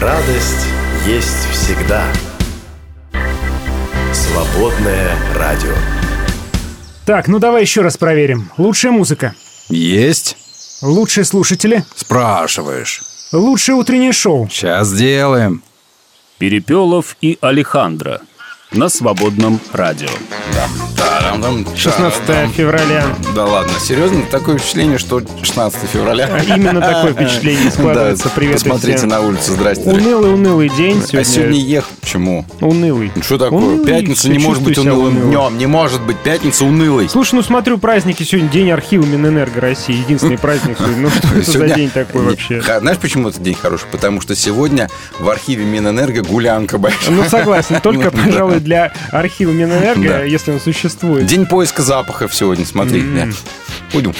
Радость есть всегда. Свободное радио. Так, ну давай еще раз проверим. Лучшая музыка. Есть? Лучшие слушатели. Спрашиваешь. Лучшее утреннее шоу. Сейчас сделаем. Перепелов и Алехандро на свободном радио. 16 февраля. Да ладно, серьезно? Такое впечатление, что 16 февраля. А Именно такое впечатление складывается. Да, Привет Посмотрите всем. на улицу, здрасте. Унылый, унылый день сегодня. А сегодня ехал. Почему? Унылый. Ну, Что такое? Унылый, Пятница не может быть унылым днем. Не может быть пятница унылой. Слушай, ну смотрю, праздники сегодня День архива Минэнерго России. Единственный праздник сегодня. Ну что это за день такой вообще? Знаешь, почему этот день хороший? Потому что сегодня в архиве Минэнерго гулянка большая. Ну согласен, только, Ну, пожалуй, для архива Минэнерго, Да. если он существует. День поиска запахов сегодня, смотри. Да. Пойдем.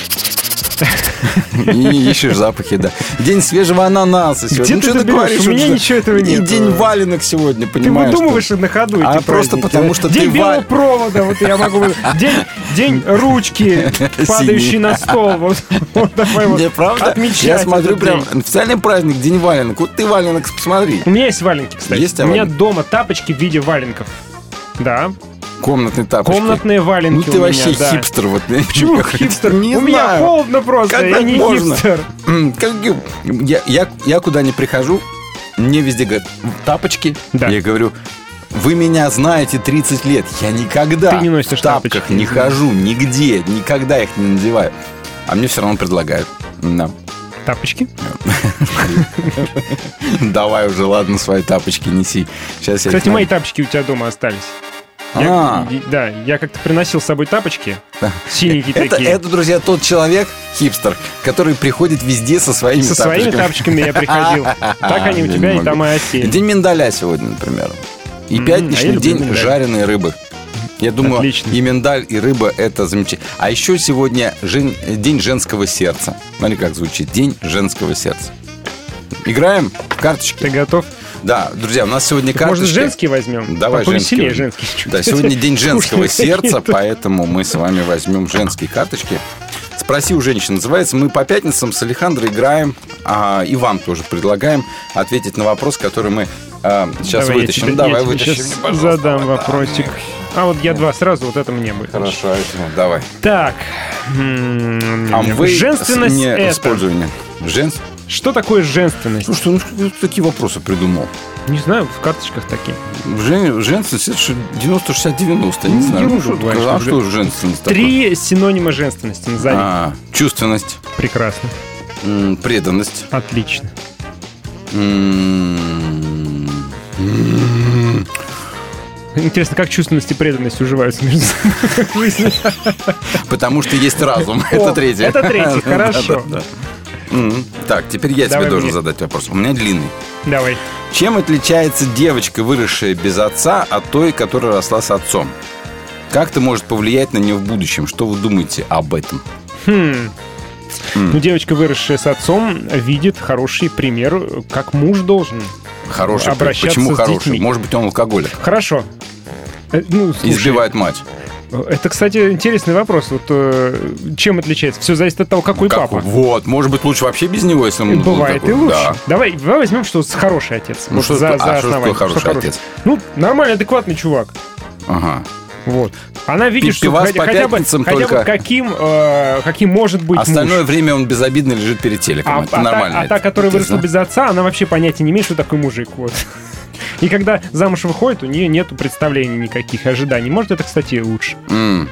И ищешь запахи, да. День свежего ананаса сегодня. Где Ну, ты что берешь? говоришь? У меня ничего этого И нет. день валенок сегодня, Ты понимаешь? выдумываешь на ходу А просто праздники, потому, да? что День ты белого валь- провода, вот я могу... День, день ручки, падающей Синий. на стол. Вот, вот давай вот Не, правда? Я смотрю прям день. официальный праздник, день валенок. Вот ты валенок посмотри. У меня есть валенки, кстати. Есть у меня валенки? дома тапочки в виде валенков. Да. Комнатные тапочки. Комнатные Ну валенки ты у вообще меня, да. хипстер. Вот. Почему хипстер? Не у меня знаю. холодно просто, Как я не можно? хипстер. Как я, я, я куда не прихожу, мне везде говорят, тапочки. Да. Я говорю, вы меня знаете 30 лет. Я никогда Ты не носишь в тапках тапочки. не хожу, нигде, никогда их не надеваю. А мне все равно предлагают. Да. Тапочки? Давай уже, ладно, свои тапочки неси. Сейчас я Кстати, на- мои тапочки у тебя дома остались. А. Я, и- да, я как-то приносил с собой тапочки. Синенькие это, такие. это, друзья, тот человек, хипстер, который приходит везде со своими Со своими тапочками я приходил. Так они у Я тебя и там и осели. День миндаля сегодня, например. И а пятничный я люблю день жареной рыбы. Я думаю, Отлично. и миндаль, и рыба это замечательно. А еще сегодня жен- день женского сердца. Смотри, как звучит. День женского сердца. Играем в карточки. Ты готов? Да, друзья, у нас сегодня Так, карточки. Может, женский возьмем? Давай женский. женский. Да, сегодня день женского сердца, поэтому мы с вами возьмем женские карточки. Спроси у женщин. Называется «Мы по пятницам с Алехандро играем». а, и вам тоже предлагаем ответить на вопрос, который мы а, сейчас Давай я вытащим. тебе- Давай, я вытащим. щас мне, задам Вот, вопросик. да. А вот я два сразу, вот это мне будет. Хорошо, ну, давай. Так. М, Амвей Женственность не это. использование. Женс... Что такое женственность? Слушай, ну что ты такие вопросы придумал? Не знаю, в карточках такие. Жен... Женственность это что, 90-60-90, не знаю. Ну, ерунду что, а что женственность такое? Три синонима женственности назови. А, чувственность, Прекрасно. м, преданность, Отлично. м, Интересно, как чувственность и преданность уживаются между собой? Потому что есть разум. Это третье. это третье, хорошо. М, Так, теперь я тебе Давай должен мне. задать вопрос. У меня длинный. Давай. Чем отличается девочка, выросшая без отца, от той, которая росла с отцом? Как это может повлиять на нее в будущем? Что вы думаете об этом? Хм. Ну, девочка, выросшая с отцом, видит хороший пример, как муж должен. Хороший. Обращаться Почему с хороший? детьми. Может быть, он алкоголик. Хорошо. Э, Ну, слушай, Избивает мать. Это, кстати, интересный вопрос. Вот э, чем отличается? Все зависит от того, какой Как- папа. Вот. Может быть, лучше вообще без него, если он Бывает такой. и лучше. Да. Давай, давай возьмем, что хороший отец. Ну, что за, такое- за а что такое хороший хороший? отец? Ну, нормальный, адекватный чувак. Ага. Вот. Она видит, что хотя, хотя бы, хотя бы каким, э, каким может быть Остальное муж. время он безобидно лежит перед телеком. А, это а та, нормально. а та, которая выросла без отца, она вообще понятия не имеет, что такое мужик. Вот. И когда замуж выходит, у нее нету представлений никаких ожиданий. Может, это, кстати, лучше. М.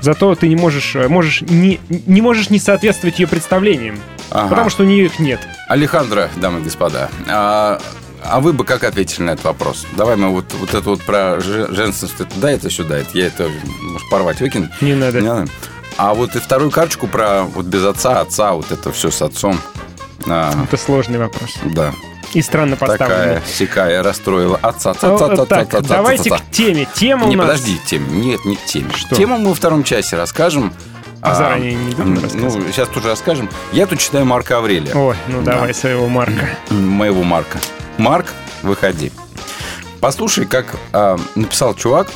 Зато ты не можешь, э, можешь не, не можешь не соответствовать ее представлениям, Ага. потому что у нее их нет. Алехандро, дамы и господа, а, а вы бы как ответили на этот вопрос? Давай мы вот, вот это вот про же- женственность, это да, это сюда, это я это, может, порвать, выкинуть? Не надо. Не надо. А вот и вторую карточку про вот без отца, отца, вот это все с отцом. А, Это сложный вопрос. да, И странно поставленный. такая сякая расстроила отца. отца, отца, отца, Так, отца, давайте отца. к теме. Тема у Не, нас... подожди, тема. Нет, не к теме. Что? Тему мы во втором часе расскажем. А заранее не будем рассказывать? Ну, сейчас тоже расскажем. Я тут читаю Марка Аврелия. Ой, ну Да. давай своего Марка. моего Марка. Марк, выходи. Послушай, как а, написал чувак,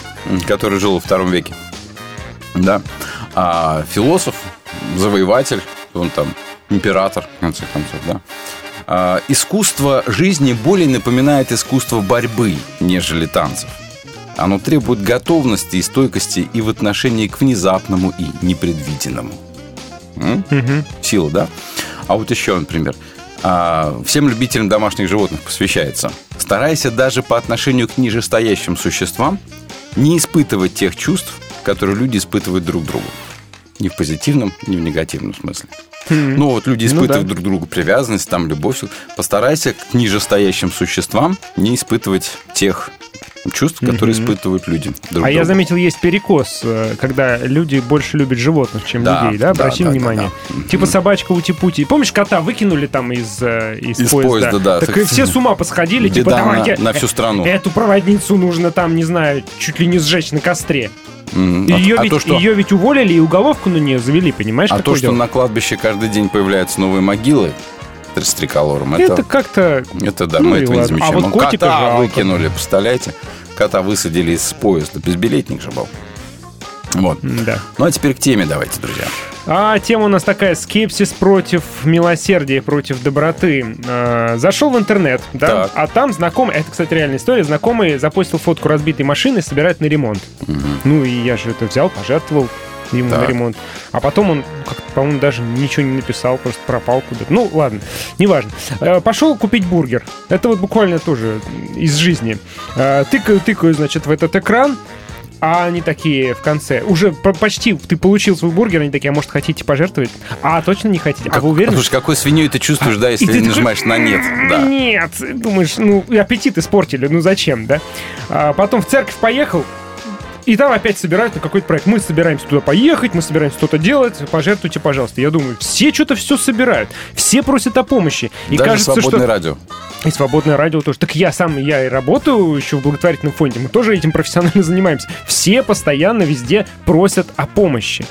который жил во втором веке. Да. А, философ, завоеватель, он там император, в конце концов, да. А, искусство жизни более напоминает искусство борьбы, нежели танцев. Оно требует готовности и стойкости и в отношении к внезапному и непредвиденному. М? Сила, да? А вот еще, например, а, всем любителям домашних животных посвящается. Старайся даже по отношению к нижестоящим существам не испытывать тех чувств, которые люди испытывают друг другу. Ни в позитивном, ни в негативном смысле. Ну, вот люди Ну испытывают да. друг другу привязанность, там, любовь. Постарайся к нижестоящим существам не испытывать тех чувств, которые испытывают люди друг А я другу. заметил, есть перекос, э, когда люди больше любят животных, чем Да, людей, да? да, Обрати да, внимание. да, да. Типа собачка ути-пути. Помнишь, кота выкинули там из, э, из, Из поезда? поезда, да. Так Так и все с ума посходили, типа, Беда на- давайте на всю страну. Эту проводницу нужно там, не знаю, чуть ли не сжечь на костре. М, а- Ее, а ведь, то, что- ее ведь уволили и уголовку на нее завели, понимаешь, А то, что дело? на кладбище каждый день появляются новые могилы с триколором, это, Это как-то... это да, ну мы этого не ладно. А замечаем. вот Он котика кота жалко. выкинули, представляете? Кота высадили из поезда. Безбилетник же был. Вот. Да. Ну, а теперь к теме давайте, друзья. А тема у нас такая: скепсис против милосердия, против доброты. А, зашел в интернет, да, Так. а там знакомый, это, кстати, реальная история, знакомый запостил фотку разбитой машины, собирает на ремонт. Ну и я же это взял, пожертвовал ему Так. на ремонт. А потом он, по-моему, даже ничего не написал, просто пропал куда-то. Ну, ладно, неважно. Э, Пошел купить бургер. Это вот буквально тоже из жизни. Э, Тыкаю, тыкаю, значит, в этот экран, а они такие в конце. Уже по- почти ты получил свой бургер, они такие, а может, хотите пожертвовать? А, точно не хотите? А вы уверены? Слушай, какой свиньей ты чувствуешь, да, если И ты такой, нажимаешь на нет. Да. Нет, думаешь, ну, аппетит испортили, ну зачем, да? А потом в церковь поехал, и там опять собирают на какой-то проект. Мы собираемся туда поехать, мы собираемся что-то делать, пожертвуйте, пожалуйста. Я думаю, все что-то все собирают, все просят о помощи. И Даже кажется, свободное что... радио. И свободное радио тоже. Так я сам, я и работаю еще в благотворительном фонде, мы тоже этим профессионально занимаемся. Все постоянно везде просят о помощи.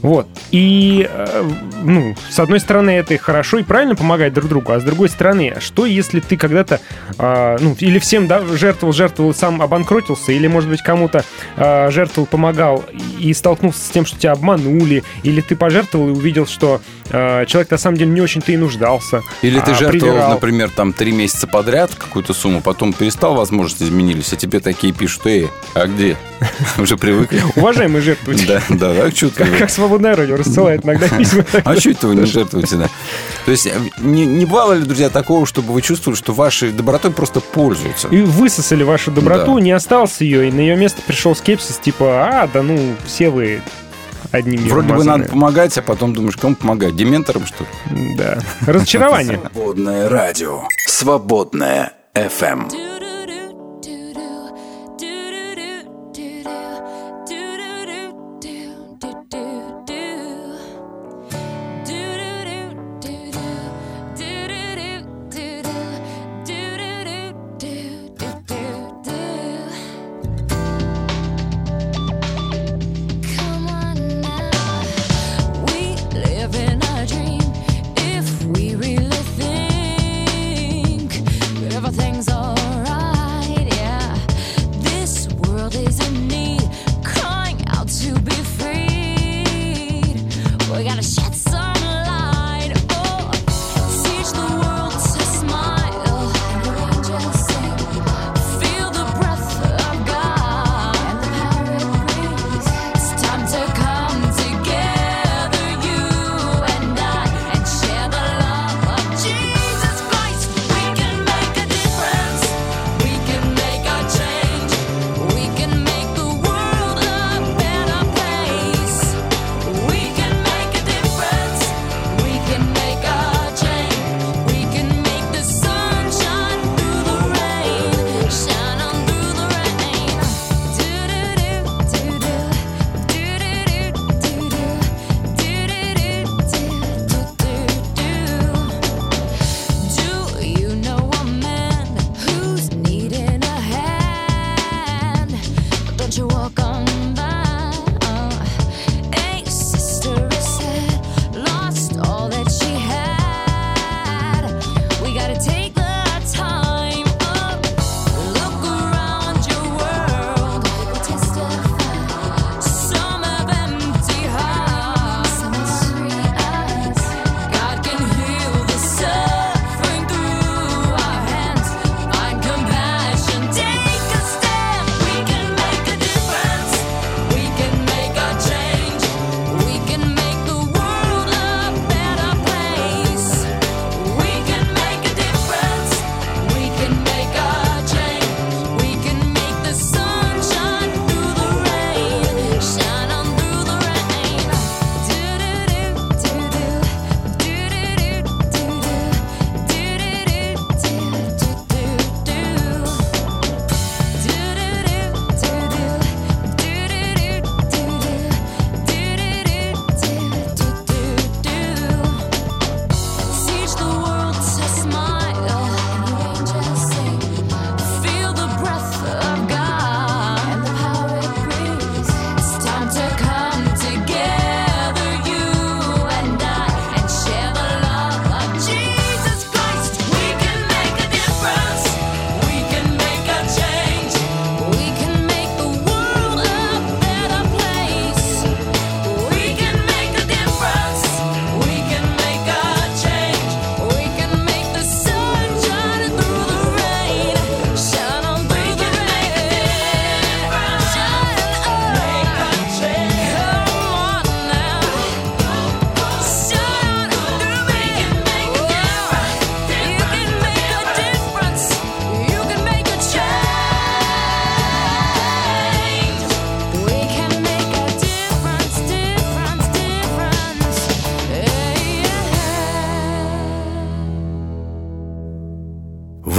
Вот. И, э, ну, с одной стороны, это хорошо и правильно помогать друг другу, а с другой стороны, что если ты когда-то, а, ну, или всем, да, жертвовал, жертвовал, сам обанкротился, или, может быть, кому-то а, жертвовал, помогал и столкнулся с тем, что тебя обманули, или ты пожертвовал и увидел, что а, человек на самом деле не очень-то и нуждался. Или ты а жертвовал, привирал. например, там три месяца подряд какую-то сумму, потом перестал, возможности изменились, а тебе такие пишут, эй, а где? Уже привыкли. Уважаемые жертвователи. Да, да, а что? Как, как свободное радио рассылает иногда письма. А что это вы не жертвуете, да? То есть э, не, не бывало ли, друзья, такого, чтобы вы чувствовали, что вашей добротой просто пользуются? И высосали вашу доброту, Да. не осталось ее, и на ее место пришел скепсис, типа, а, да ну, все вы одним миром Вроде бы мазаны». надо помогать, а потом думаешь, кому помогать? Дементорам, что ли? Да. Разочарование. Свободное радио. Свободное FM.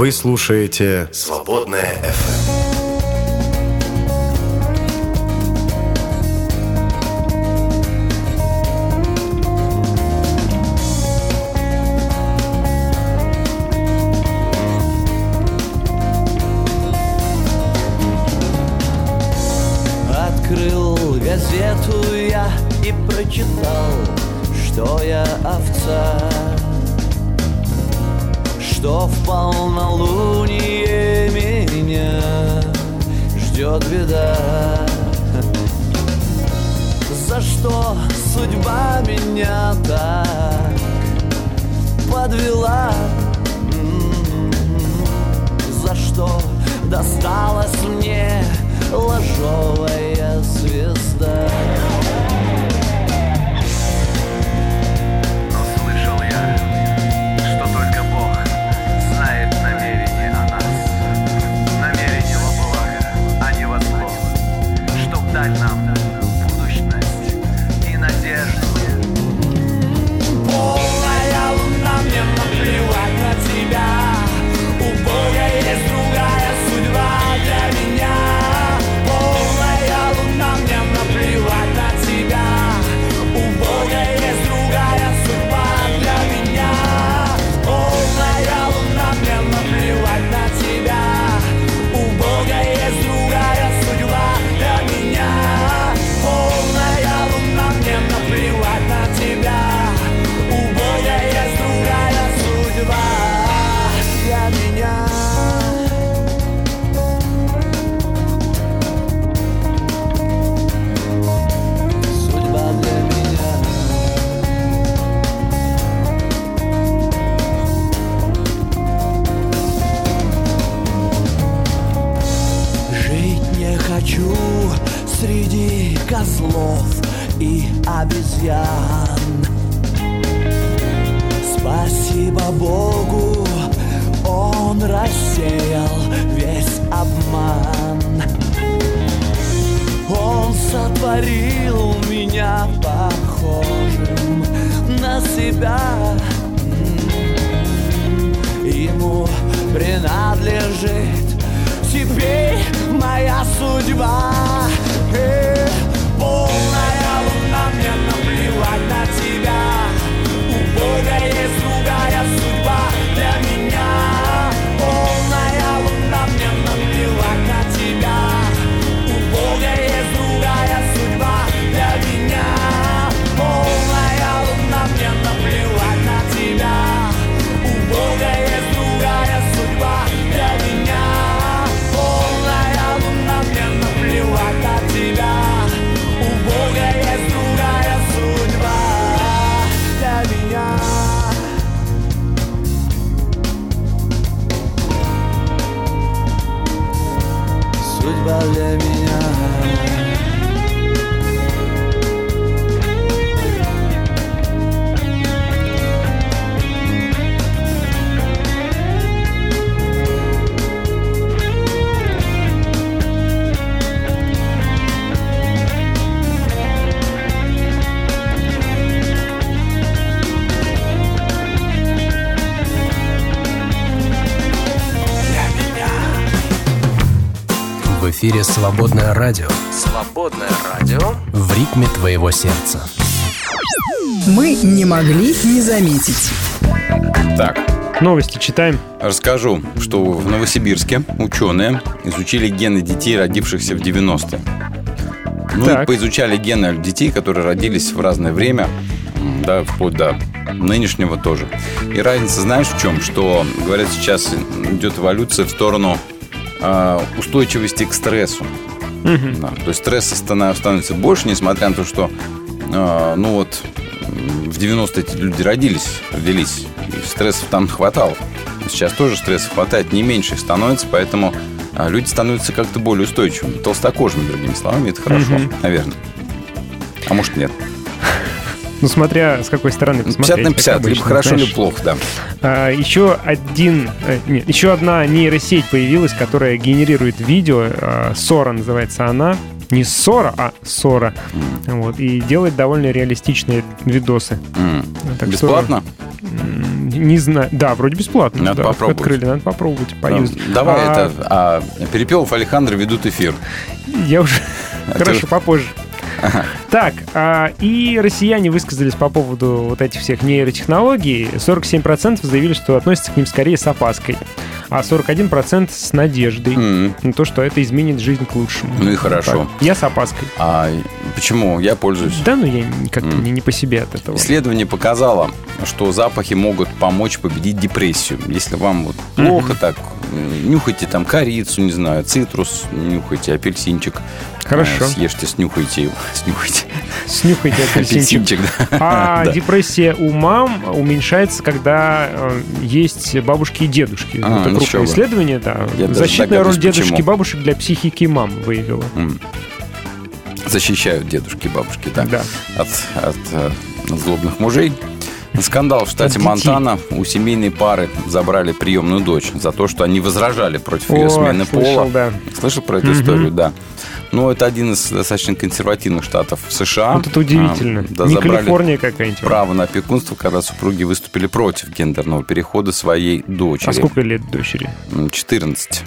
Вы слушаете «Свободная «Свободное радио» Свободное радио. в ритме твоего сердца. Мы не могли не заметить. Так, Новости читаем. расскажу, что в Новосибирске ученые изучили гены детей, родившихся в 90-е. Ну и Так. поизучали гены детей, которые родились в разное время, да, вплоть до нынешнего тоже. И разница, знаешь, в чем? Что, говорят, сейчас идет эволюция в сторону устойчивости к стрессу. Да, то есть стресса становится больше, несмотря на то, что а, ну вот в 90-е эти люди родились, родились, и стрессов там хватало. Сейчас тоже стресса хватает, не меньше их становится, поэтому а, люди становятся как-то более устойчивыми, толстокожими, другими словами, это хорошо, Мгм. наверное. А может нет. Ну, смотря с какой стороны посмотреть. 50 на как 50, либо хорошо, либо плохо, да. А, еще один, э, нет, еще одна нейросеть появилась, которая генерирует видео. а, Сора называется она. Не Сора, а Сора. Вот, и делает довольно реалистичные видосы. М. Так что, Бесплатно? м, Не знаю. Да, вроде бесплатно. Надо да, попробовать. Открыли, надо попробовать. Да, поюзать. Давай А, это. А Перепелов Александр ведут эфир. Я уже... А Хорошо, ты- попозже. Так, а, и россияне высказались по поводу вот этих всех нейротехнологий. 47% заявили, что относятся к ним скорее с опаской, а 41% с надеждой М. на то, что это изменит жизнь к лучшему. Ну и хорошо. Так, Я с опаской. А почему? Я пользуюсь. Да, ну я как-то М. не, не по себе от этого. Исследование показало, что запахи могут помочь победить депрессию. Если вам вот плохо так, э, нюхайте там корицу, не знаю, цитрус, нюхайте апельсинчик. Хорошо. Э, Съешьте, снюхайте его. Снюхайте. Снюхайте апельсинчик. да. А Да. депрессия у мам уменьшается, когда э, есть бабушки и дедушки. А, Это ну крупное исследование, да. Я Защитная роль дедушки и бабушек для психики мам выявила. М. Защищают дедушки и бабушки, да. Да. От, от, э, злобных мужей. Скандал в штате. Монтана. У семейной пары забрали приемную дочь за то, что они возражали против ее О, смены слышал, пола. да. Слышал про эту Мгм. историю, да. Ну, это один из достаточно консервативных штатов США. Вот это удивительно. А, да, Не Калифорния какая-нибудь. право на опекунство, когда супруги выступили против гендерного перехода своей дочери. А сколько лет дочери? М, 14.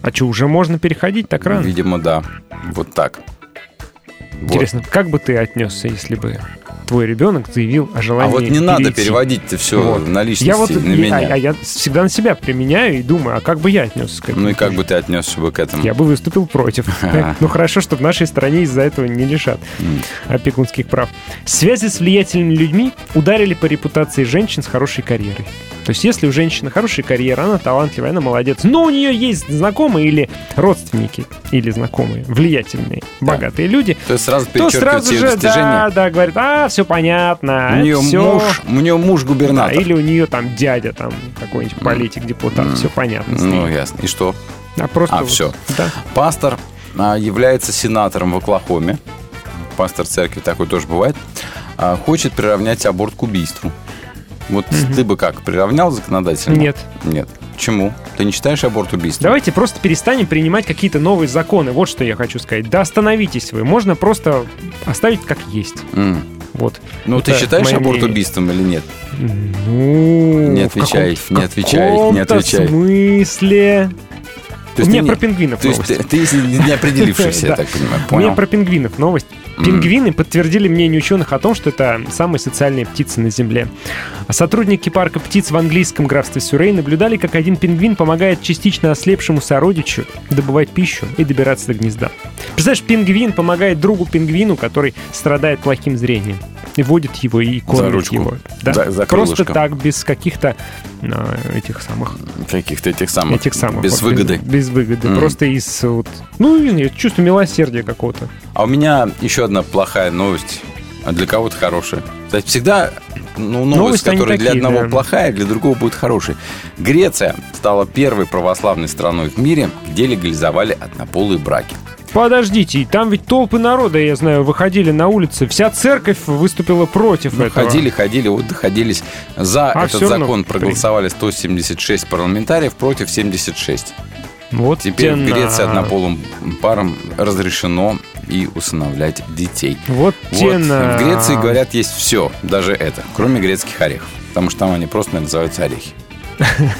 А что, уже можно переходить так рано? Видимо, да. Вот так. Вот. Интересно, как бы ты отнесся, если бы твой ребенок заявил о А желании вот не надо перейти? переводить-то все Вот. на личности Я вот, на я- меня. а, а я всегда на себя применяю и думаю, а как бы я отнесся к этому? Ну и как бы ты отнесся бы к этому? Я бы выступил против. Ну хорошо, что в нашей стране из-за этого не лишат опекунских прав. Связи с влиятельными людьми ударили по репутации женщин с хорошей карьерой. То есть если у женщины хорошая карьера, она талантливая, она молодец, но у нее есть знакомые или родственники, или знакомые, влиятельные, богатые люди, То есть сразу то сразу же, да, да, говорят, а, все понятно, у нее всё. муж, у нее муж Да, губернатор. или у нее там дядя, там какой-нибудь политик, депутат, все понятно. Ну, ясно. И что? А просто а, вот, всё. Да. Пастор а, является сенатором в Оклахоме. Пастор церкви, такой тоже бывает. а, хочет приравнять аборт к убийству. Вот ты бы как, приравнял законодательно? Нет. Нет. Почему? Ты не считаешь аборт убийством? Давайте просто перестанем принимать какие-то новые законы. Вот что я хочу сказать. Да остановитесь вы. Можно просто оставить как есть. М. Вот. Ну, ты Это считаешь мое аборт мнение. убийством или нет? Ну, Не в отвечай, каком-то- не отвечай, не отвечай. смысле. То У есть меня ты про не- пингвинов То есть новость. ты, ты если не определившийся, я так понимаю. У меня Понял. про пингвинов новость. Пингвины подтвердили мнение ученых о том, что это самые социальные птицы на Земле. Сотрудники парка птиц в английском графстве Сюрей наблюдали, как один пингвин помогает частично ослепшему сородичу добывать пищу и добираться до гнезда. Представляешь, пингвин помогает другу пингвину, который страдает плохим зрением. И водит его и кормит ручку. его. Да. За- за Просто так, без каких-то а, этих самых Каких-то этих самых. этих самых. Без вот, выгоды. Без, выгоды. Мгм. Просто из вот, ну, не знаю, чувства милосердия какого-то. А у меня еще одна плохая новость, а для кого-то хорошая. Кстати, всегда ну, новость, Новости, они которая для такие, одного да. плохая, для другого будет хорошей. Греция стала первой православной страной в мире, где легализовали однополые браки. Подождите, там ведь толпы народа, я знаю, выходили на улицы. Вся церковь выступила против Ну, этого. ходили, ходили, вот доходились. За А этот закон проголосовали 176 парламентариев против 76. Вот Теперь в Греции на- однополым парам разрешено и усыновлять детей. Вот Вот. на- В Греции, говорят, есть все, даже это, кроме грецких орехов. Потому что там они просто называются орехи.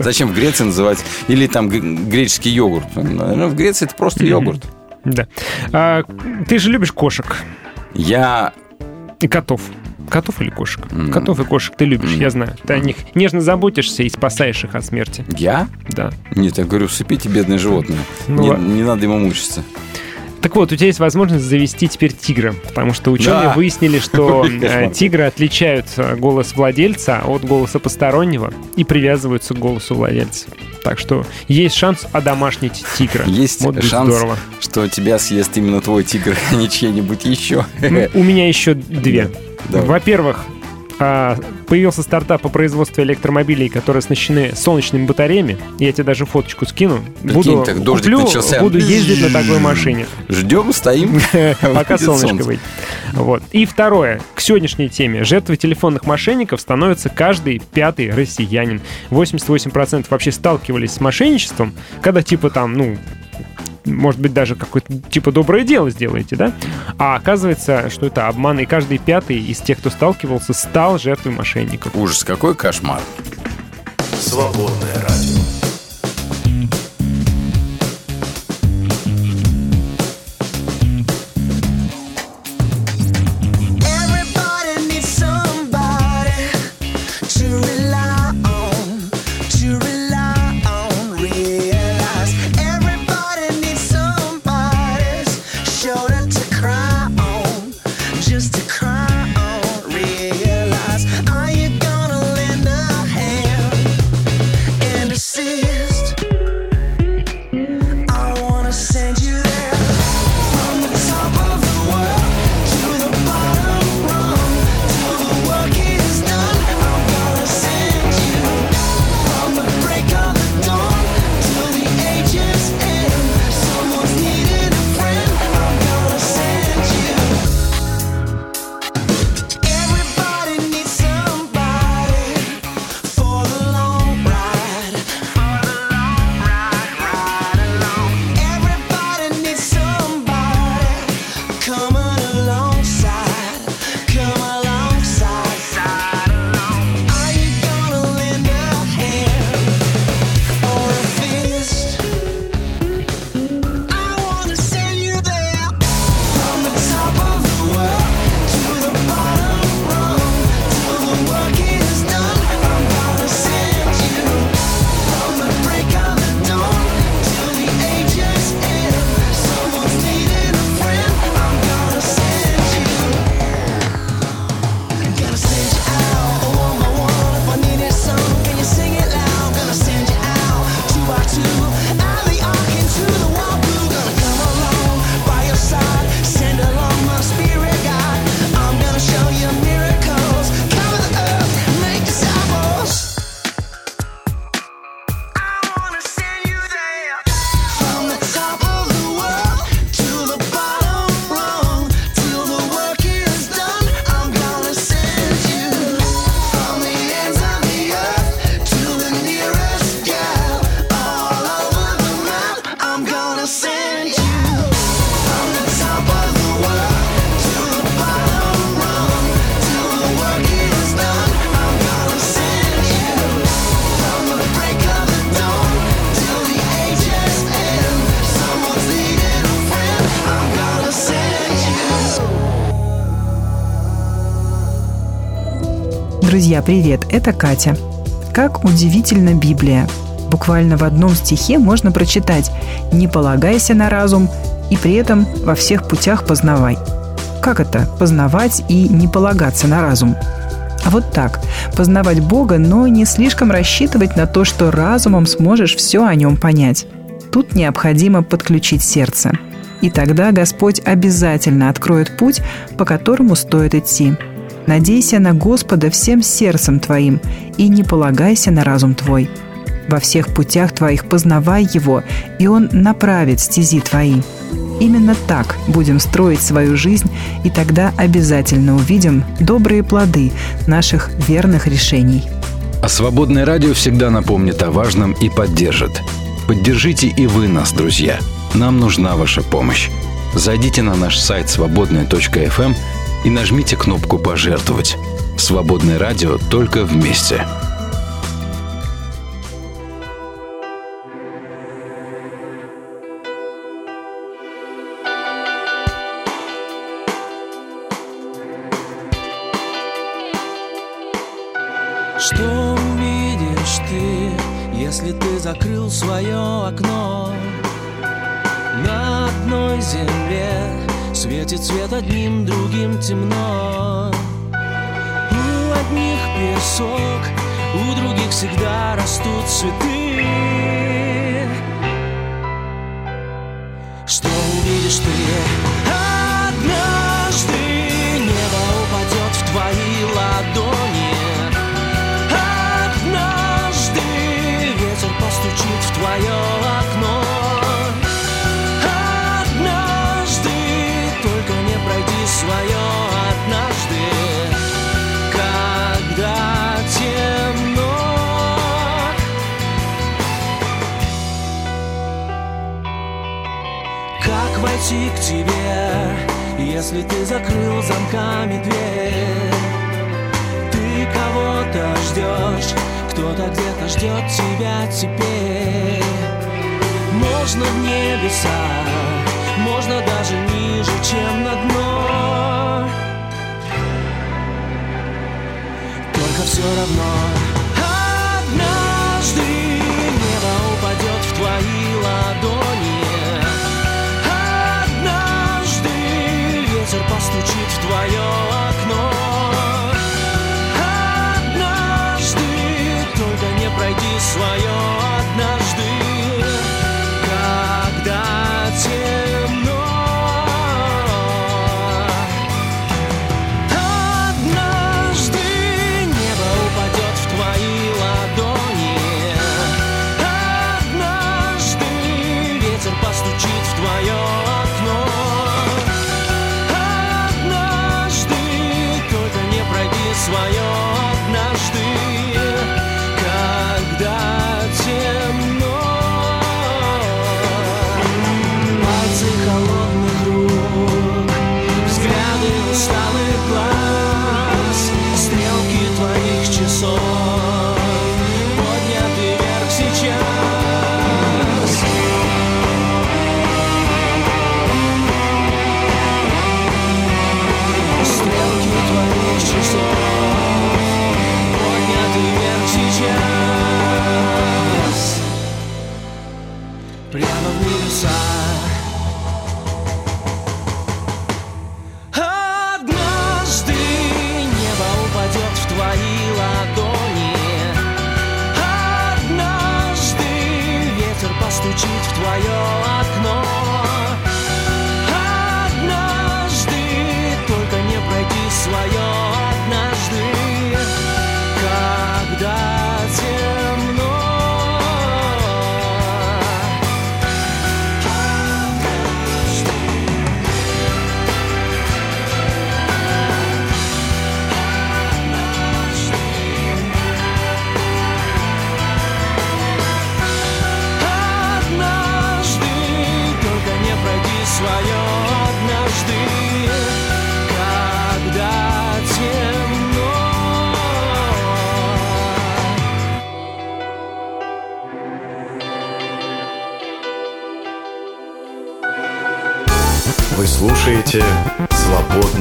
Зачем в Греции называть? Или там греческий йогурт? Ну, в Греции это просто йогурт. Да. А, ты же любишь кошек Я... и котов. Котов или кошек? М. Котов и кошек ты любишь, М. я знаю. Ты о них нежно заботишься и спасаешь их от смерти. Я? Да. Нет, я говорю, сыпите бедное животное. Ну не, ладно. не надо ему мучиться. Так вот, у тебя есть возможность завести теперь тигра, потому что ученые Да. выяснили, что э, тигры отличают э, голос владельца от голоса постороннего и привязываются к голосу владельца. Так что есть шанс одомашнить тигра. Есть Вот шанс, здорово. что тебя съест именно твой тигр, а не чей-нибудь еще. Ну, у меня еще две. Давай. Во-первых, появился стартап по производству электромобилей, которые оснащены солнечными батареями. Я тебе даже фоточку скину. Буду, так куплю, начался. буду ездить на такой машине. Ждем, стоим. Пока солнышко выйдет. Вот. И второе. К сегодняшней теме. Жертвой телефонных мошенников становится каждый пятый россиянин. 88% вообще сталкивались с мошенничеством, когда типа там, ну, может быть, даже какое-то типа доброе дело сделаете, да? А оказывается, что это обман, и каждый пятый из тех, кто сталкивался, стал жертвой мошенников. Ужас, какой кошмар. Свободное радио. Друзья, привет, это Катя. Как удивительна Библия. Буквально в одном стихе можно прочитать «Не полагайся на разум» и при этом во всех путях познавай. Как это – познавать и не полагаться на разум? А вот так – познавать Бога, но не слишком рассчитывать на то, что разумом сможешь все о нем понять. Тут необходимо подключить сердце. И тогда Господь обязательно откроет путь, по которому стоит идти. Надейся на Господа всем сердцем твоим и не полагайся на разум твой. Во всех путях твоих познавай Его, и Он направит стези твои. Именно так будем строить свою жизнь, и тогда обязательно увидим добрые плоды наших верных решений. А свободное радио всегда напомнит о важном и поддержит. Поддержите и вы нас, друзья. Нам нужна ваша помощь. Зайдите на наш сайт свободная.фм и нажмите кнопку «Пожертвовать». Свободное радио только вместе. Кто-то где-то ждет тебя теперь. Можно в небеса, можно даже ниже, чем на дно. Только все равно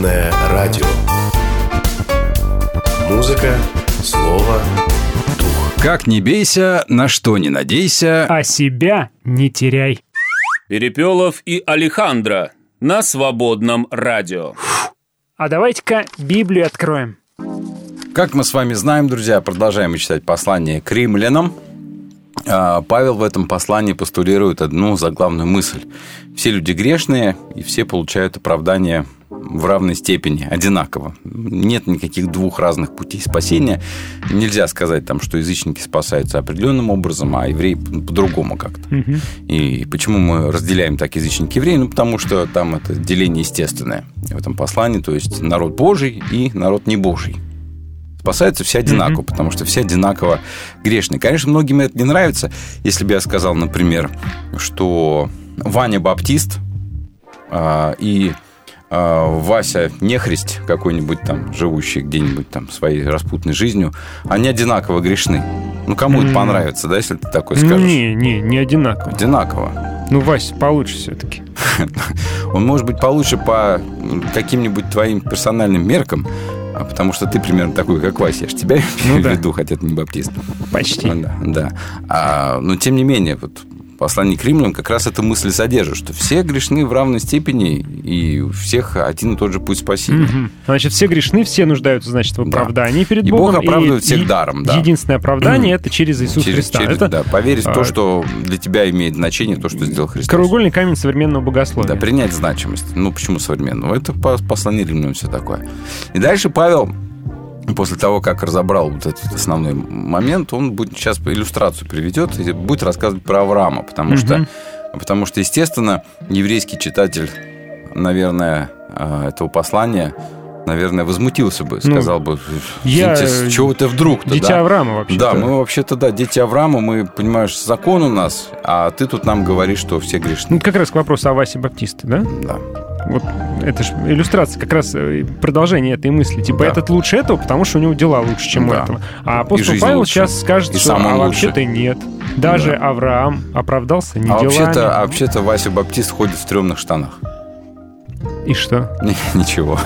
«Свободное радио». Музыка, слово, дух. Как не бейся, на что не надейся. А себя не теряй. Перепелов и Алехандро на свободном радио. А давайте-ка Библию откроем. Как мы с вами знаем, друзья, продолжаем мы читать послание к римлянам. А, Павел в этом послании постулирует одну заглавную мысль. Все люди грешные, и все получают оправдание в равной степени, одинаково. Нет никаких двух разных путей спасения. Нельзя сказать, там, что язычники спасаются определенным образом, а евреи по- по-другому как-то. И почему мы разделяем так язычники евреи? Ну, потому что там это деление естественное в этом послании, то есть народ Божий и народ не Божий. Спасаются все одинаково, потому что все одинаково грешные. Конечно, многим это не нравится. Если бы я сказал, например, что Ваня Баптист а, и Вася Нехрист какой-нибудь там, живущий где-нибудь там своей распутной жизнью, они одинаково грешны. Ну, кому это М. понравится, да, если ты такой скажешь? Не, не, не одинаково. Одинаково. Ну, Вася получше все-таки. Он может быть получше по каким-нибудь твоим персональным меркам, а потому что ты примерно такой, как Вася. Я ж тебя Ну да. в виду, хотя ты не баптист. Почти. Да, да. А, но тем не менее, вот послание к римлянам как раз эту мысль содержит, что все грешны в равной степени, и у всех один и тот же путь спасения. Мгм. Значит, все грешны, все нуждаются, значит, в Да. оправдании перед И Богом. Бог оправдывает всех е- даром, да. Единственное оправдание это через Иисуса Через- Христа. через- это да, поверить в а, то, что для тебя имеет значение, то, что сделал Христос. краеугольный камень современного богословия. Да, принять значимость. Ну, почему современного? Это по- послание римлянам все такое. И дальше Павел, после того, как разобрал вот этот основной момент, он будет сейчас иллюстрацию приведет и будет рассказывать про Авраама, потому что, потому что, естественно, еврейский читатель, наверное, э, этого послания наверное, возмутился бы, Ну, сказал бы, я, «Извините, с чего ты вдруг-то, Дитя да?» Авраама вообще. Да, мы вообще-то, да, дети Авраама, мы, понимаешь, закон у нас, а ты тут нам говоришь, что все грешны. Ну, как раз к вопросу о Васе Баптисте, да? Да. Вот это же иллюстрация, как раз э, продолжение этой мысли. Типа, Да. этот лучше этого, потому что у него дела лучше, чем у Да. этого. А апостол Павел лучше. сейчас скажет, И что а вообще-то нет. Даже Авраам оправдался не А делами. вообще-то, а вообще-то Вася Баптист ходит в стрёмных штанах. И что? Ни- Ничего.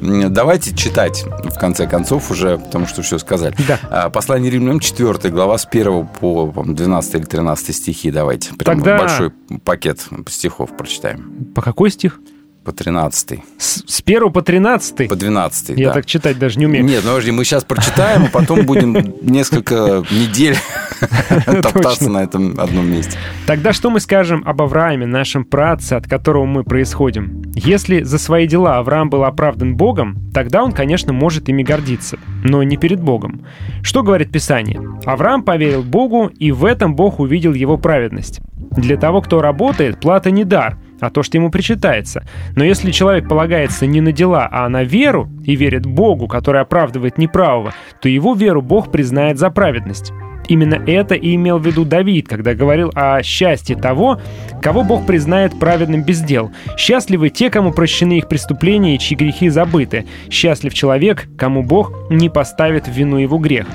Давайте читать, в конце концов, уже, потому что все сказали. Да. А, Послание римлянам 4 глава с 1 по по-моему, 12 или 13 стихи. Давайте. Прям Тогда- большой пакет стихов прочитаем. По какой стих? По 13 С, с 1 по 13? по 12 Я да. так читать даже не умею. Нет, ну подожди, мы сейчас прочитаем, а потом будем несколько недель топтаться на этом одном месте. Тогда что мы скажем об Аврааме, нашем праотце, от которого мы происходим? Если за свои дела Авраам был оправдан Богом, тогда он, конечно, может ими гордиться, но не перед Богом. Что говорит Писание? Авраам поверил Богу, и в этом Бог увидел его праведность. Для того, кто работает, плата не дар, а то, что ему причитается. Но если человек полагается не на дела, а на веру, и верит Богу, который оправдывает неправого, то его веру Бог признает за праведность. Именно это и имел в виду Давид, когда говорил о счастье того, кого Бог признает праведным без дел. Счастливы те, кому прощены их преступления и чьи грехи забыты. Счастлив человек, кому Бог не поставит в вину его грех.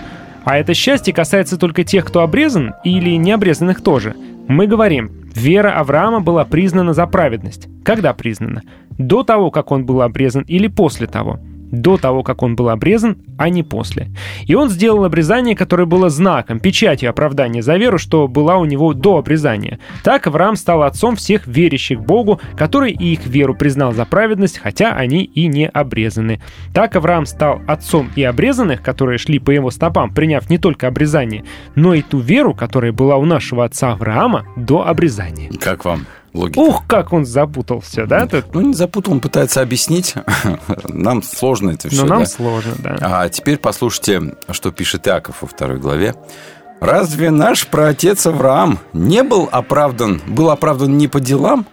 А это счастье касается только тех, кто обрезан, или необрезанных тоже. Мы говорим, вера Авраама была признана за праведность. Когда признана? До того, как он был обрезан или после того? До того, как он был обрезан, а не после. И он сделал обрезание, которое было знаком, печатью оправдания за веру, что была у него до обрезания. Так Авраам стал отцом всех верящих Богу, который и их веру признал за праведность, хотя они и не обрезаны. Так Авраам стал отцом и обрезанных, которые шли по его стопам, приняв не только обрезание, но и ту веру, которая была у нашего отца Авраама до обрезания. Как вам логика? Ух, как он запутал все, да? Тут? Ну, не запутал, он пытается объяснить. Нам сложно это все. Но нам сложно, да. А теперь послушайте, что пишет Иаков во второй главе. Разве наш праотец Авраам не был оправдан, был оправдан не по делам?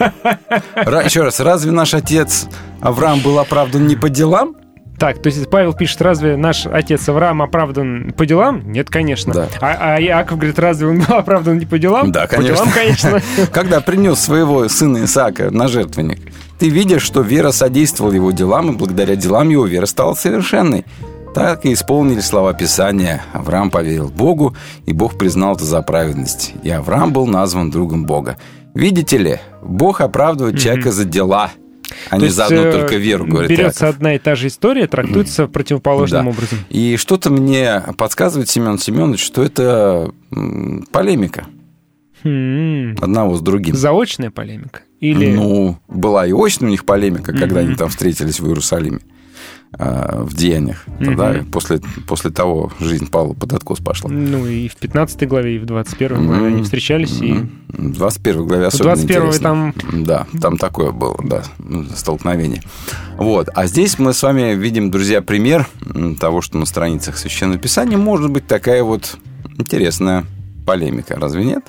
Еще раз, разве наш отец Авраам был оправдан не по делам? Так, то есть Павел пишет, разве наш отец Авраам оправдан по делам? Нет, конечно. Да. А, а Иаков говорит, разве он был оправдан не по делам? Да, По конечно. делам, конечно. Когда принес своего сына Исаака на жертвенник, ты видишь, что вера содействовала его делам, и благодаря делам его вера стала совершенной. Так и исполнили слова Писания. Авраам поверил Богу, и Бог признал это за праведность. И Авраам был назван другом Бога. Видите ли, Бог оправдывает человека за дела, не есть, за одну э, только веру, говорит Берется Иаков. одна и та же история, трактуется противоположным Да. образом. И что-то мне подсказывает Семен Семенович, что это полемика Хм. одного с другим. Заочная полемика? Или... Ну, была и очная у них полемика, когда они там встретились в Иерусалиме в деяниях. Тогда Мгм. после, после того жизнь Павла под откос пошла. Ну, и в 15 главе, и в 21 главе они встречались, и... В 21 главе особенно 21 интересно. там... Да, там такое было, да, столкновение. Вот. А здесь мы с вами видим, друзья, пример того, что на страницах Священного Писания может быть такая вот интересная полемика. Разве нет?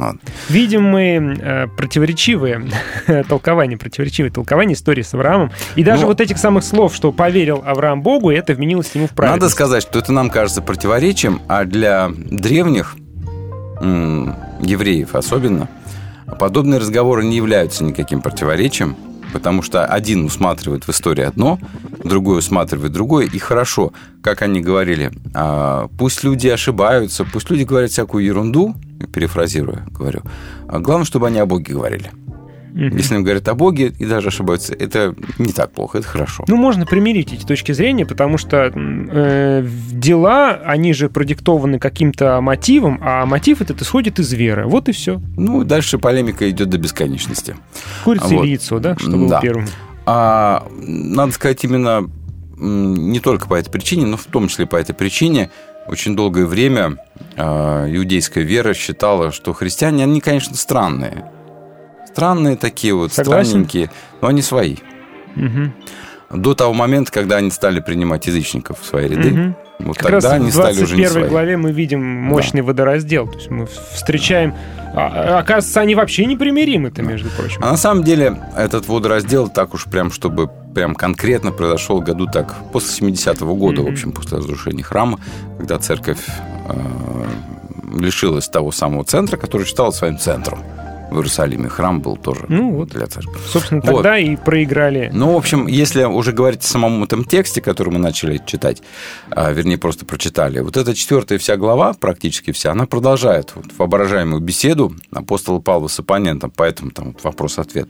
Ладно. Видим мы э, противоречивые толкования, противоречивые толкования истории с Авраамом. И даже Ну, вот этих самых слов, что поверил Авраам Богу, это вменилось ему в праведность. Надо сказать, что это нам кажется противоречием, а для древних евреев особенно подобные разговоры не являются никаким противоречием, потому что один усматривает в истории одно, другой усматривает другое, и хорошо, как они говорили, а, пусть люди ошибаются, пусть люди говорят всякую ерунду, перефразируя, говорю, а главное, чтобы они о Боге говорили. Если они говорят о Боге и даже ошибаются, это не так плохо, это хорошо. Ну, можно примирить эти точки зрения, потому что э, дела, они же продиктованы каким-то мотивом, а мотив этот исходит из веры. Вот и все. Ну, дальше полемика идет до бесконечности. Курица Вот. или яйцо, да, что было Да. первым. А надо сказать, именно не только по этой причине, но в том числе по этой причине очень долгое время а, иудейская вера считала, что христиане, они, конечно, странные. Странные такие вот, Согласен. странненькие, но они свои. Мгм. До того момента, когда они стали принимать язычников в свои ряды, Мгм. вот Как раз тогда в они стали уже не 21 главе мы видим мощный водораздел. То есть мы встречаем а, оказывается, они вообще непримиримы-то, между прочим. А на самом деле этот водораздел так уж прям, чтобы прям конкретно произошел году так, после 70-го года, в общем, после разрушения храма, когда церковь э, лишилась того самого центра, который считала своим центром в Иерусалиме. Храм был тоже Ну вот. для церкви. Собственно, Вот. тогда и проиграли. Ну, в общем, если уже говорить о самом этом тексте, который мы начали читать, а, вернее, просто прочитали, вот эта четвертая вся глава, практически вся, она продолжает вот воображаемую беседу апостола Павла с оппонентом, поэтому там вот вопрос-ответ.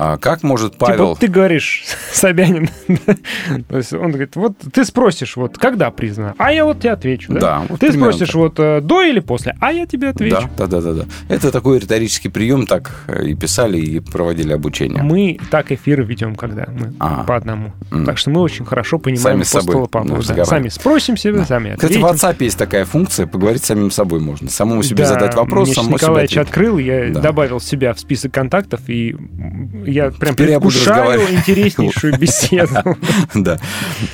А как может Типа, Павел... вот ты говоришь, Собянин, то есть он говорит, вот ты спросишь, вот когда признано, а я вот тебе отвечу, да? Да, вот ты спросишь, так. вот э, до или после, а я тебе отвечу. Да, да, да, да, да. Это такой риторический прием, так э, и писали, и проводили обучение. Мы так эфиры ведем, когда мы А. по одному. М. Так что мы очень хорошо понимаем Сами с собой Павла. да. Сами спросим себе, сами Кстати, ответим. в WhatsApp есть такая функция, поговорить с самим собой можно. Самому себе Да, задать вопрос, самому себе Николаевич ответить. открыл, я Да. добавил себя в список контактов, и я прям Теперь я предвкушаю разговаривать. интереснейшую беседу. Да.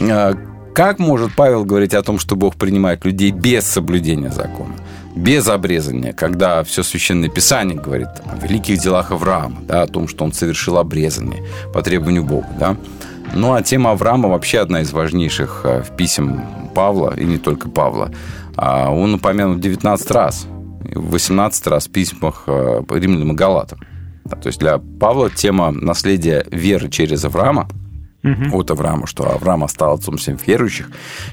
А, Как может Павел говорить о том, что Бог принимает людей без соблюдения закона? Без обрезания, когда все священное писание говорит там, о великих делах Авраама, да, о том, что он совершил обрезание по требованию Бога. Да? Ну а тема Авраама вообще одна из важнейших э, в писем Павла, и не только Павла. А Он упомянут 19 раз, и 18 раз в письмах э, римлянам и галатам. То есть для Павла тема наследия веры через Авраама от Авраама, что Авраам стал отцом всех верующих,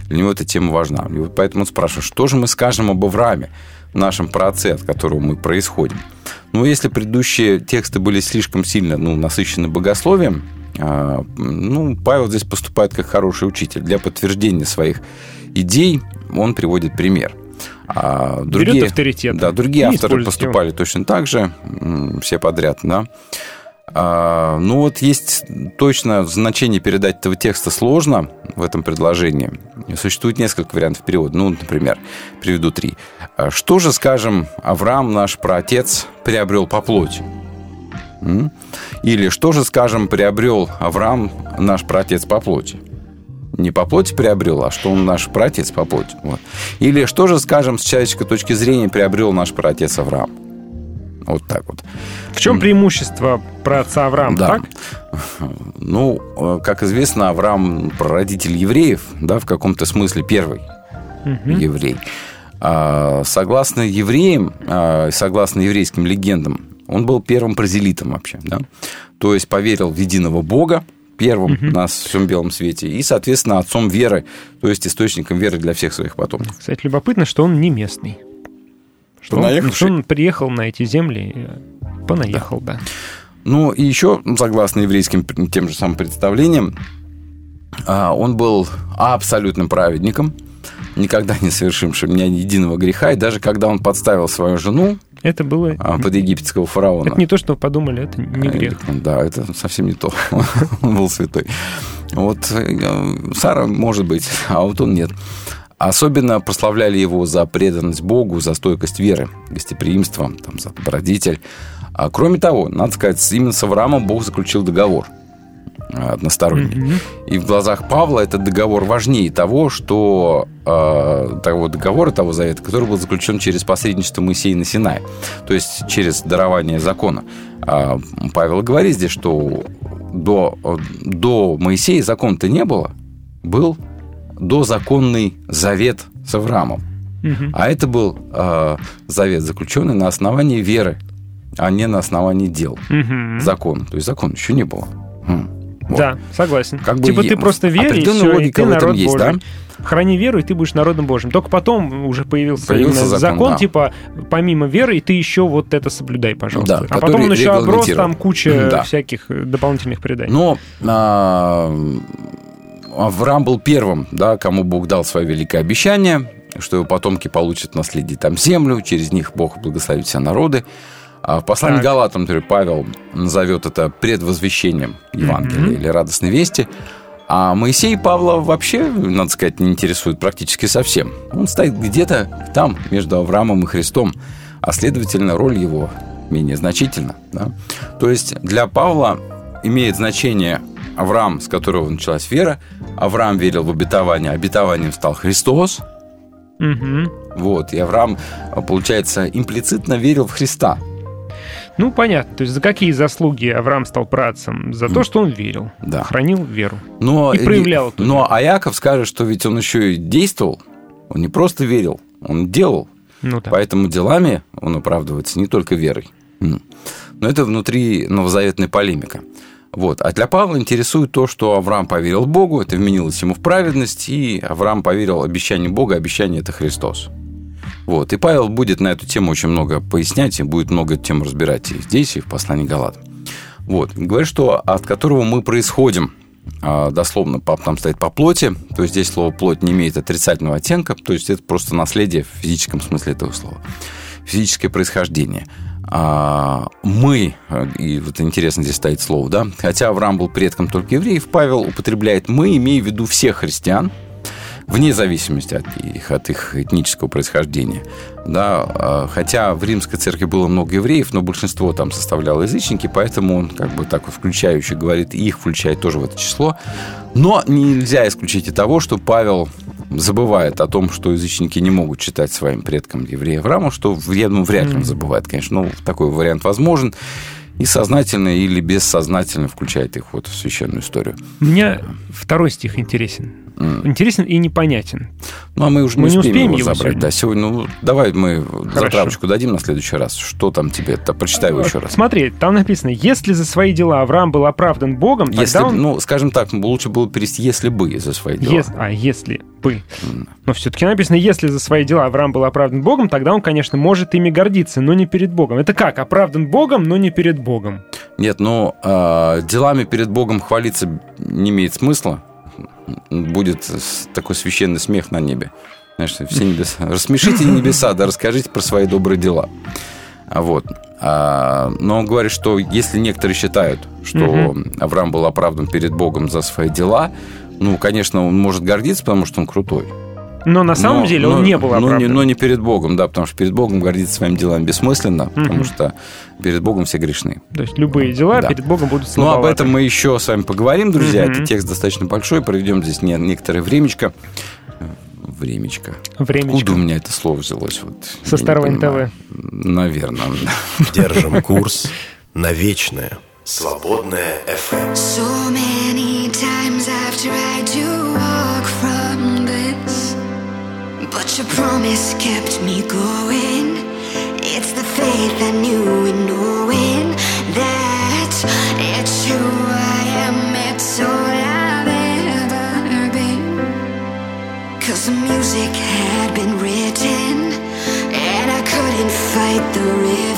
для него эта тема важна. И вот поэтому он спрашивает, что же мы скажем об Аврааме, нашем праотце, от которого мы происходим? Ну, если предыдущие тексты были слишком сильно ну, насыщены богословием, а, ну, Павел здесь поступает как хороший учитель. Для подтверждения своих идей он приводит пример. А Берет авторитет. Да, другие авторы использует его. поступали точно так же, все подряд, да. А, ну вот есть точно значение передать этого текста сложно в этом предложении. Существует несколько вариантов перевода. Ну, например, приведу три. А Что же, скажем, Авраам, наш праотец, приобрел по плоти? Или что же, скажем, приобрел Авраам, наш праотец по плоти? Не по плоти приобрел, а что он наш праотец по плоти. Вот. Или что же, скажем, с человеческой точки зрения приобрел наш праотец Авраам? Вот так вот. В чем преимущество про отца Авраама, Да. так? Ну, э, как известно, Авраам прародитель евреев, да, в каком-то смысле первый еврей. А, Согласно евреям, а, согласно еврейским легендам, он был первым прозелитом вообще, да? То есть поверил в единого Бога, первым на всем белом свете, и, соответственно, отцом веры, то есть источником веры для всех своих потомков. Кстати, любопытно, что он не местный. Что он, Понаехавший? что он приехал на эти земли, э, понаехал, да. Ну, и еще, согласно еврейским тем же самым представлениям, а, он был абсолютным праведником, никогда не совершившим ни единого греха, и даже когда он подставил свою жену Это было... а, под египетского фараона. Это не то, что подумали, это не грех. Э, Да, это совсем не то. Он был святой. Вот э, Сара, может быть, а вот он нет. Особенно прославляли его за преданность Богу, за стойкость веры, гостеприимство, там, за добродетель. А кроме того, надо сказать, именно с Авраамом Бог заключил договор э, односторонний. И в глазах Павла этот договор важнее того, что э, того договора, того завета, который был заключен через посредничество Моисея на Синае, то есть через дарование закона. А Павел говорит здесь, что до, до Моисея закона-то не было, был дозаконный завет с Авраамом. А это был э, завет, заключенный на основании веры, а не на основании дел Мгм. закона. То есть закона еще не было. М. Вот. Да, согласен. Как бы типа ты просто веришь, и, всё, и ты народ есть, Божий. да? Храни веру, и ты будешь народом Божьим. Только потом уже появился, Появился закон, закон, да. типа, помимо веры, и ты еще вот это соблюдай, пожалуйста. Да, а потом он еще оброс, там куча Да. всяких э, дополнительных преданий. Но а, Авраам был первым, да, кому Бог дал свое великое обещание, что его потомки получат наследие там землю, через них Бог благословит все народы. А в послании Так. Галатам например, Павел назовет это предвозвещением Евангелия или радостной вести. А Моисей Павла вообще, надо сказать, не интересует практически совсем. Он стоит где-то там, между Авраамом и Христом, а следовательно, роль его менее значительна. да. То есть для Павла имеет значение Авраам, с которого началась вера. Авраам верил в обетование, обетованием стал Христос. Мгм. Вот, и Авраам, а, получается, имплицитно верил в Христа. Ну, понятно. То есть за какие заслуги Авраам стал працем? За то, что он верил, Да. хранил веру. Но, И проявлял эту Но а Яков скажет, что ведь он еще и действовал. Он не просто верил, он делал. Ну да. Поэтому делами он оправдывается не только верой. Но это внутри новозаветная полемика. Вот. А для Павла интересует то, что Авраам поверил Богу, это вменилось ему в праведность, и Авраам поверил обещанию Бога, обещание – это Христос. Вот. И Павел будет на эту тему очень много пояснять, и будет много тем разбирать и здесь, и в послании Галатам. Вот. Говорит, что от которого мы происходим, а, дословно там стоит по плоти, то есть здесь слово плоть не имеет отрицательного оттенка, то есть это просто наследие в физическом смысле этого слова. Физическое происхождение. А, мы, э, и вот интересно здесь стоит слово, да, хотя Авраам был предком только евреев, Павел употребляет мы, имея в виду всех христиан, вне зависимости от их, от их этнического происхождения. Да, а, хотя в римской церкви было много евреев, но большинство там составляло язычники, поэтому он как бы так включающий говорит, и их включает тоже в это число. Но нельзя исключить и того, что Павел забывает о том, что язычники не могут читать своим предкам еврея Авраама, что я думаю, вряд ли он забывает, конечно, но такой вариант возможен. И сознательно или бессознательно включает их вот в священную историю. Мне второй стих интересен. Интересен и непонятен. Ну, а мы уже Мы не не успеем, успеем его его забрать. сегодня? Да, сегодня, ну, давай мы Хорошо. затравочку дадим на следующий раз. Что там тебе? -то? Прочитай его еще раз. Смотри, там написано, если за свои дела Авраам был оправдан Богом, тогда Если, он... ну, скажем так, лучше было перевести «если бы» за свои дела. Ес- А, если бы. Но все-таки написано, если за свои дела Авраам был оправдан Богом, тогда он, конечно, может ими гордиться, но не перед Богом. Это как? Оправдан Богом, но не перед Богом. Нет, ну, а, делами перед Богом хвалиться не имеет смысла. Будет такой священный смех на небе. Знаешь, все небеса. Рассмешите небеса, да расскажите про свои добрые дела. А Вот. А, но он говорит, что если некоторые считают, что Авраам был оправдан перед Богом за свои дела, ну, конечно, он может гордиться, потому что он крутой. Но на самом Но- деле он но- не был но оправдан. не, но не перед Богом, да, потому что перед Богом гордиться своими делами бессмысленно, потому что перед Богом все грешны. То есть любые дела Да. перед Богом будут Ну, об слабоваты. этом мы еще с вами поговорим, друзья. Мгм. Это текст достаточно большой, проведем здесь не- некоторое времечко. Времечко. Времечко. Откуда у меня это слово взялось? Вот, Со старого понимаю. Наверное. Держим курс на вечное. Свободное FM. So many times I've tried to your promise kept me going. It's the faith I knew in knowing that it's who I am, it's all I've ever been. Cause the music had been written, and I couldn't fight the rhythm.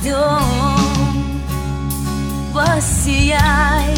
Ждем, Посияй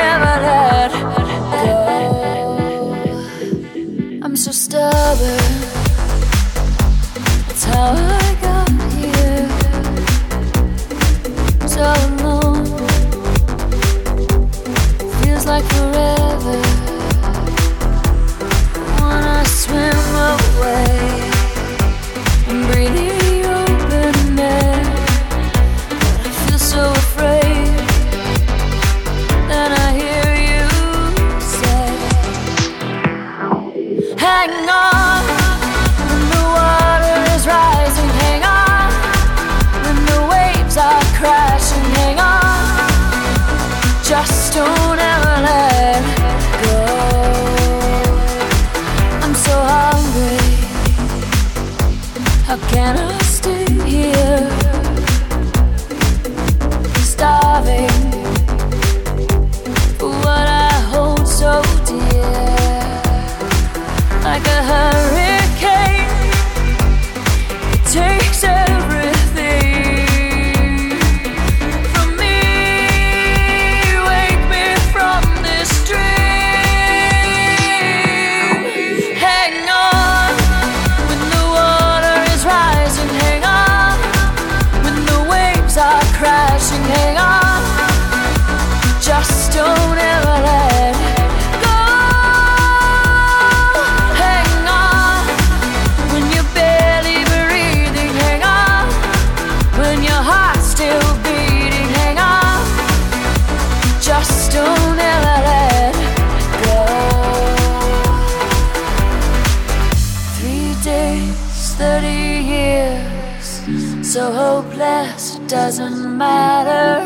so hopeless, it doesn't matter.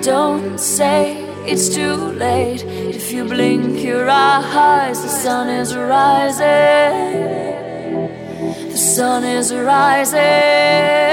Don't say it's too late. If you blink your eyes, the sun is rising. The sun is rising.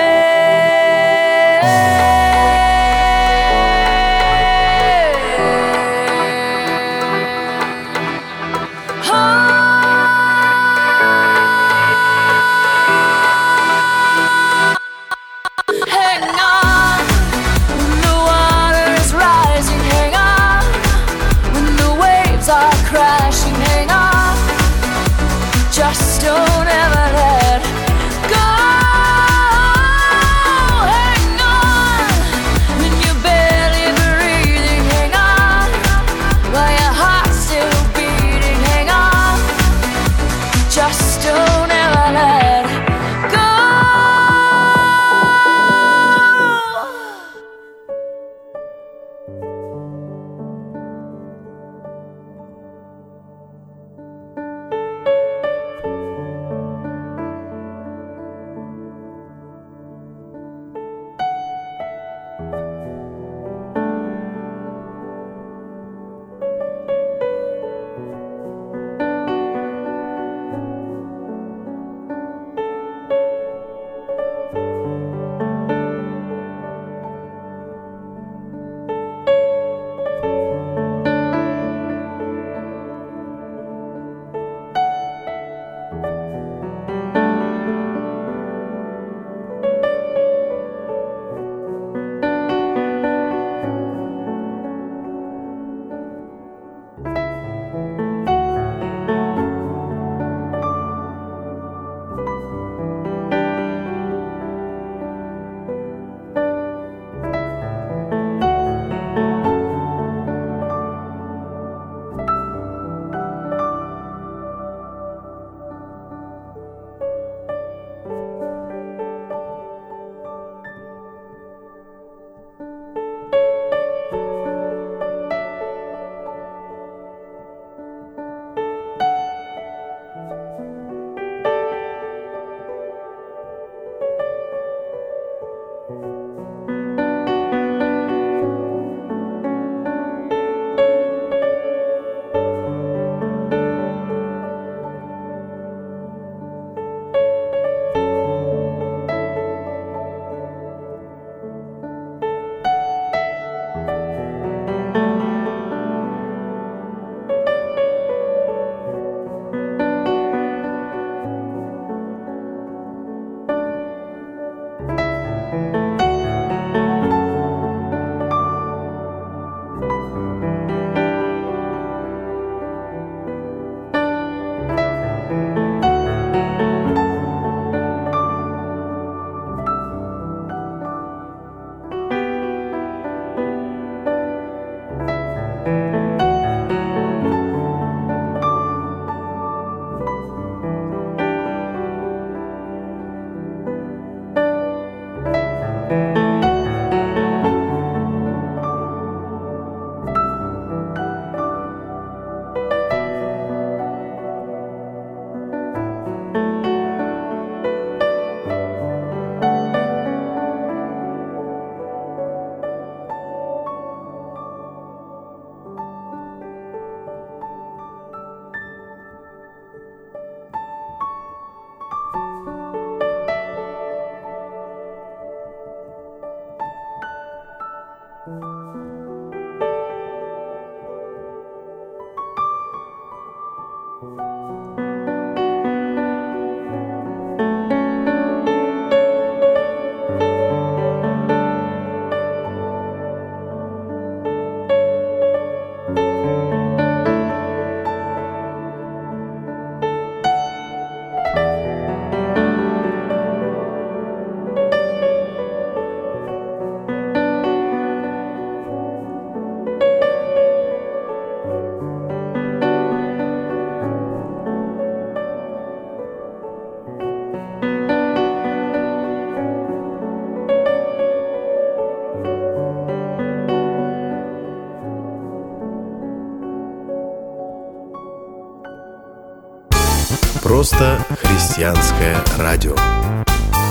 Просто христианское радио.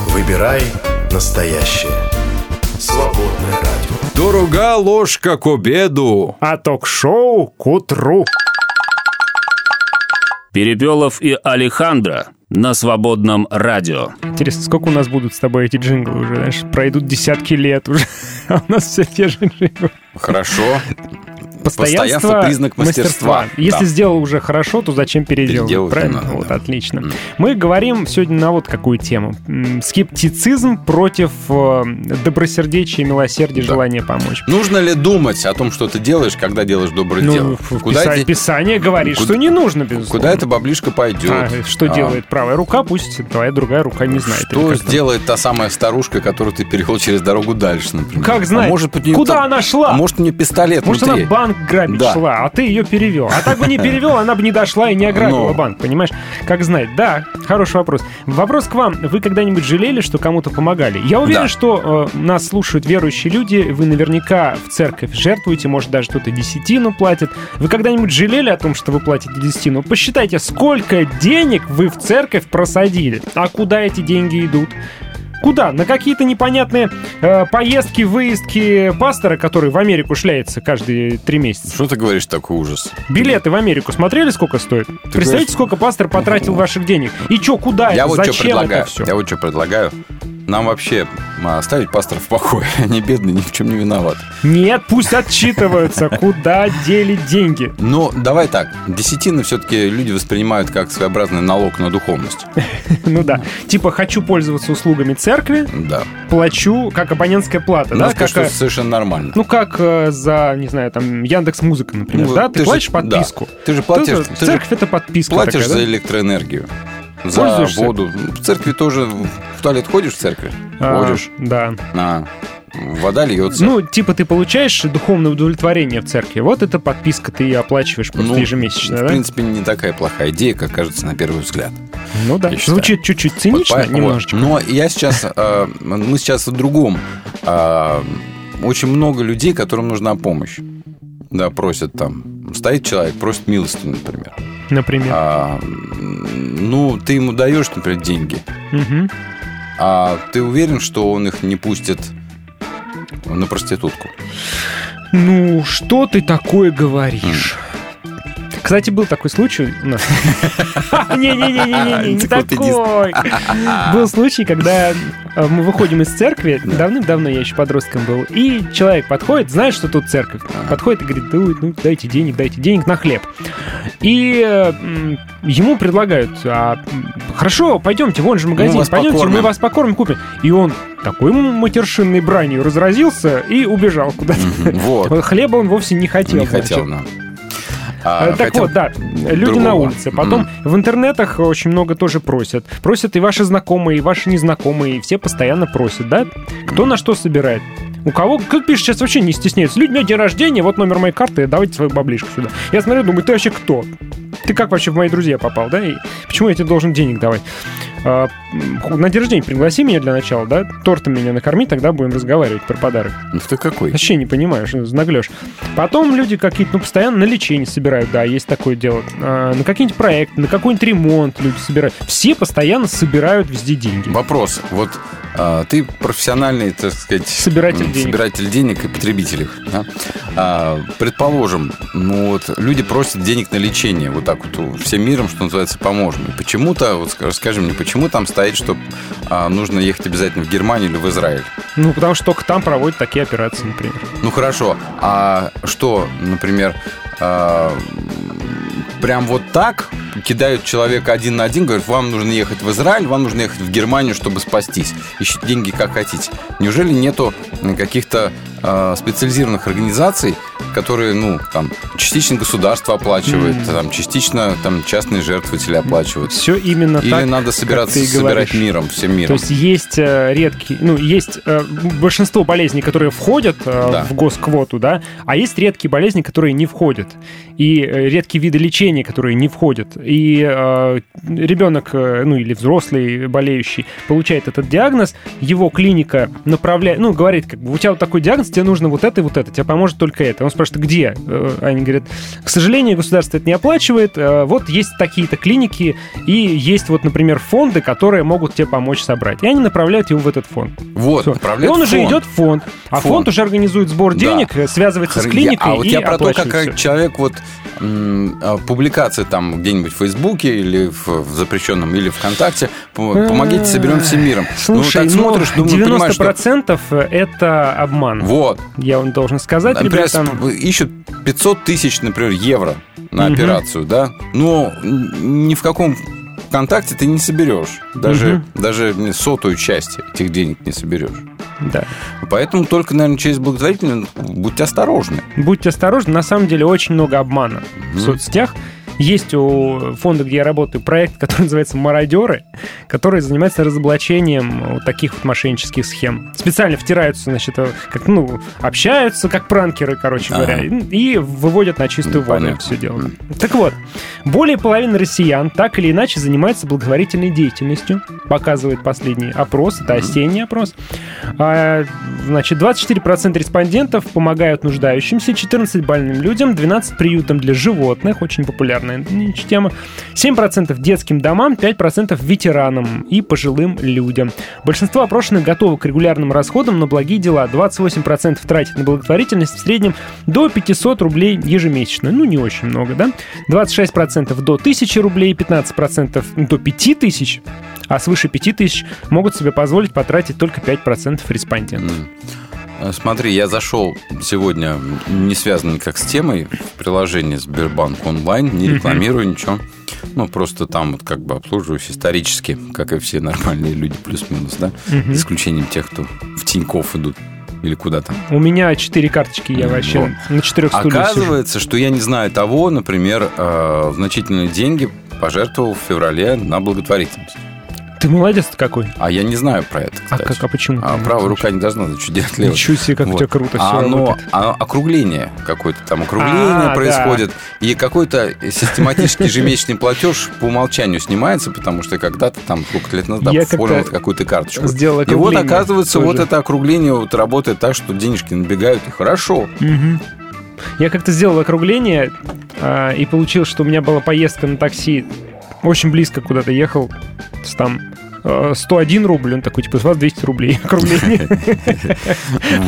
Выбирай настоящее. Свободное радио. Дорога ложка к обеду. А ток-шоу к утру. Перепелов и Алехандро на свободном радио. Интересно, сколько у нас будут с тобой эти джинглы уже, знаешь? Пройдут десятки лет уже, а у нас все те же джинглы. Хорошо. Постоянство, Постоянство признак мастерства. Если Да. сделал уже хорошо, то зачем переделывать? Переделывать Правильно? надо, вот, да. отлично. Мы говорим сегодня на вот какую тему. Скептицизм против э, добросердечия, милосердия, желания помочь. Нужно ли думать о том, что ты делаешь, когда делаешь доброе Ну, дело? в- Куда, писа- эти- Писание говорит, Куда- что не нужно, безусловно. куда эта баблишка пойдет? А, что А, делает правая рука, пусть твоя другая рука не знает. Что сделает та самая старушка, которую ты перевел через дорогу дальше, например? Как знать? А может быть, Куда там- она шла? А может, у нее пистолет Может, внутри? она банк грабить Да. шла, а ты ее перевел. А так бы не перевел, она бы не дошла и не ограбила Ну. банк, понимаешь? Как знать. Да, хороший вопрос. Вопрос к вам. Вы когда-нибудь жалели, что кому-то помогали? Я уверен, Да. что э, нас слушают верующие люди. Вы наверняка в церковь жертвуете, может, даже кто-то десятину платит. Вы когда-нибудь жалели о том, что вы платите десятину? Посчитайте, сколько денег вы в церковь просадили. А куда эти деньги идут? Куда? На какие-то непонятные э, поездки, выездки пастора, который в Америку шляется каждые три месяца. Что ты говоришь такой ужас? Билеты в Америку смотрели, сколько стоит? Представляете, говоришь- сколько пастор потратил ваших денег? И чё, куда Я это? вот что Зачем предлагаю. это все? Я вот что предлагаю. Нам вообще оставить пастора в покое. Они бедные, ни в чем не виноваты. Нет, пусть отчитываются, куда дели деньги. Но давай так. Десятины все-таки люди воспринимают как своеобразный налог на духовность. Ну да. Типа, хочу пользоваться услугами церкви, Да. плачу как абонентская плата, да? Как, совершенно нормально. ну, как э, за, не знаю, там, Яндекс Музыка, например, Ну, да? Ты, платишь подписку. Ты же платишь- церковь это подписка Платишь за электроэнергию. За Пользуешься? воду. В церкви тоже в туалет ходишь в церковь? А, Ходишь. Да. А, вода льется. Ну, типа ты получаешь духовное удовлетворение в церкви. Вот эта подписка ты ее оплачиваешь просто Ну, ежемесячно, в да? принципе, не такая плохая идея, как кажется на первый взгляд. Ну да. Звучит чуть-чуть цинично, Вот, немножечко. вот. Но я сейчас, э, мы сейчас о другом. Э, Очень много людей, которым нужна помощь. Да, просят там. Стоит человек, просит милости, например. Например. А, ну, ты ему даешь, например, деньги, Мгм. а ты уверен, что он их не пустит на проститутку? Ну, что ты такое говоришь? Кстати, был такой случай у нас. Не-не-не-не, не такой. Был случай, когда э, мы выходим из церкви, давным-давно я еще подростком был, и человек подходит, знает, что тут церковь, подходит и говорит, «Ой, ну дайте денег, дайте денег на хлеб. И ему предлагают, «А, хорошо, пойдемте, вон же магазин, пойдемте, мы покормим». вас покормим, купим. И он такой матершинной бранью разразился и убежал куда-то. Вот. Хлеба он вовсе не хотел. Не хотел, да. А, Э, так вот, да, люди на улице. Потом в интернетах очень много тоже просят. Просят и ваши знакомые, и ваши незнакомые, и все постоянно просят, да? Кто на что собирает? У кого, как пишет, сейчас вообще не стесняются. Люди, у меня день рождения, вот номер моей карты, давайте свою баблишку сюда. Я смотрю, думаю, ты вообще кто? Ты как вообще в мои друзья попал, да? И почему я тебе должен денег давать? А, на день рождения пригласи меня для начала, да? Тортом меня накорми, тогда будем разговаривать про подарок. Ну ты какой? Вообще не понимаешь, наглешь. Потом люди какие-то, ну, постоянно на лечение собирают, да, есть такое дело. А, на какие-нибудь проекты, на какой-нибудь ремонт люди собирают. Все постоянно собирают везде деньги. Вопрос. Вот а, ты профессиональный, так сказать... Собиратель денег. Собиратель денег и потребитель их. да? А, предположим, ну вот люди просят денег на лечение. Вот так вот всем миром, что называется, поможем. И почему-то, вот ска- скажи мне, почему почему там стоит, что а, нужно ехать обязательно в Германию или в Израиль? Ну, потому что только там проводят такие операции, например. Ну хорошо, а что, например, а, прям вот так кидают человека один на один, говорят, вам нужно ехать в Израиль, вам нужно ехать в Германию, чтобы спастись. Ищите деньги как хотите. Неужели нету каких-то э, специализированных организаций, которые, ну, там, частично государство оплачивает, М. там, частично там частные жертвователи оплачивают. Все именно Или так, надо как собираться и собирать миром, всем То миром. есть есть э, редкие, ну, есть э, большинство болезней, которые входят э, Да. в госквоту, да, а есть редкие болезни, которые не входят. И э, редкие виды лечения, которые не входят. И э, ребенок, ну, или взрослый болеющий, получает этот диагноз, его клиника направляет, ну, говорит, как бы, у тебя вот такой диагноз, тебе нужно вот это и вот это, тебе поможет только это. Он спрашивает, где? Э, Они говорят, к сожалению, государство это не оплачивает, э, вот есть такие-то клиники, и есть вот, например, фонды, которые могут тебе помочь собрать. И они направляют его в этот фонд. Вот, Всё. И направляют он уже фонд. идет в фонд, а фонд, Фонд. уже организует сбор Да. денег, э, связывается с Хр- клиникой А вот и я про то, как человек вот а, публикации там где-нибудь в Фейсбуке или в, запрещенном, или ВКонтакте, пом- помогите, соберем всем миром. Слушай, ну, так смотришь, ну, думаю, понимаешь, что... 90% это обман. Вот. Я вам должен сказать. Например, там- сп- ищут 500 тысяч, например, евро на Мгм. операцию, да? Но ни в каком ВКонтакте ты не соберешь. Даже, даже не сотую часть этих денег не соберешь. Да. Поэтому только, наверное, через благотворительную будьте осторожны. Будьте осторожны, на самом деле очень много обмана в Мгм. соцсетях. Есть у фонда, где я работаю, проект, который называется «Мародеры», который занимается разоблачением вот таких вот мошеннических схем. Специально втираются, значит, э, как, ну, общаются, как пранкеры, короче Ага. говоря, и выводят на чистую воду все дело. Так вот, более половины россиян так или иначе занимаются благотворительной деятельностью, показывает последний опрос, это осенний опрос. А, Значит, 24% респондентов помогают нуждающимся, 14 больным людям, 12 приютам для животных, очень популярная тема, 7% детским домам, 5% ветеранам и пожилым людям. Большинство опрошенных готовы к регулярным расходам на благие дела. 28% тратят на благотворительность в среднем до 500 рублей ежемесячно. Ну, не очень много, да? 26% до 1000 рублей, 15% до 5000, а свыше 5000 могут себе позволить потратить только 5% респондентов. Э, Смотри, я зашел сегодня, не связано никак с темой, в приложение Сбербанк онлайн, не рекламирую ничего. Ну, просто там вот как бы обслуживаюсь исторически, как и все нормальные люди, плюс-минус, да? За исключением тех, кто в Тинькофф идут или куда там. У меня 4 карточки, я вообще Вот. на четырех стульях сижу. Оказывается, что я не знаю того, например, э, значительные деньги пожертвовал в феврале на благотворительность. Ты молодец какой. А я не знаю про это, А кстати. как, а почему? А правая рука не должна что делать левой. Ничего себе, как у тебя круто а оно, работает. оно округление какое-то там округление А, да. происходит и какой-то систематический ежемесячный платеж по умолчанию снимается, потому что когда-то там сколько лет назад оформил какую-то карточку. сделал и вот оказывается вот это округление вот работает так, что денежки набегают и хорошо. Мгм. Я как-то сделал округление а, и получил, что у меня была поездка на такси очень близко куда-то ехал, там 101 рубль, он такой, типа, с вас 200 рублей округление.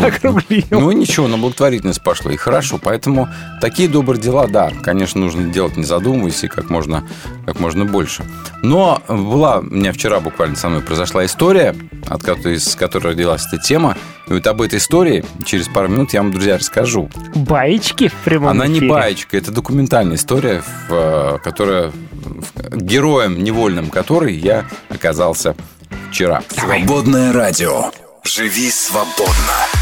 Округлил. Ну ничего, на благотворительность пошло, и хорошо. Поэтому такие добрые дела, да, конечно, нужно делать не задумываясь и как можно, как можно больше. Но была у меня вчера буквально со мной произошла история, от которой, из которой родилась эта тема. И вот об этой истории через пару минут я вам, друзья, расскажу. Баечки в прямом Она не эфире. баечка, это документальная история, в, э, которая в- героем невольным которой я оказался вчера. Свободное радио. Живи свободно.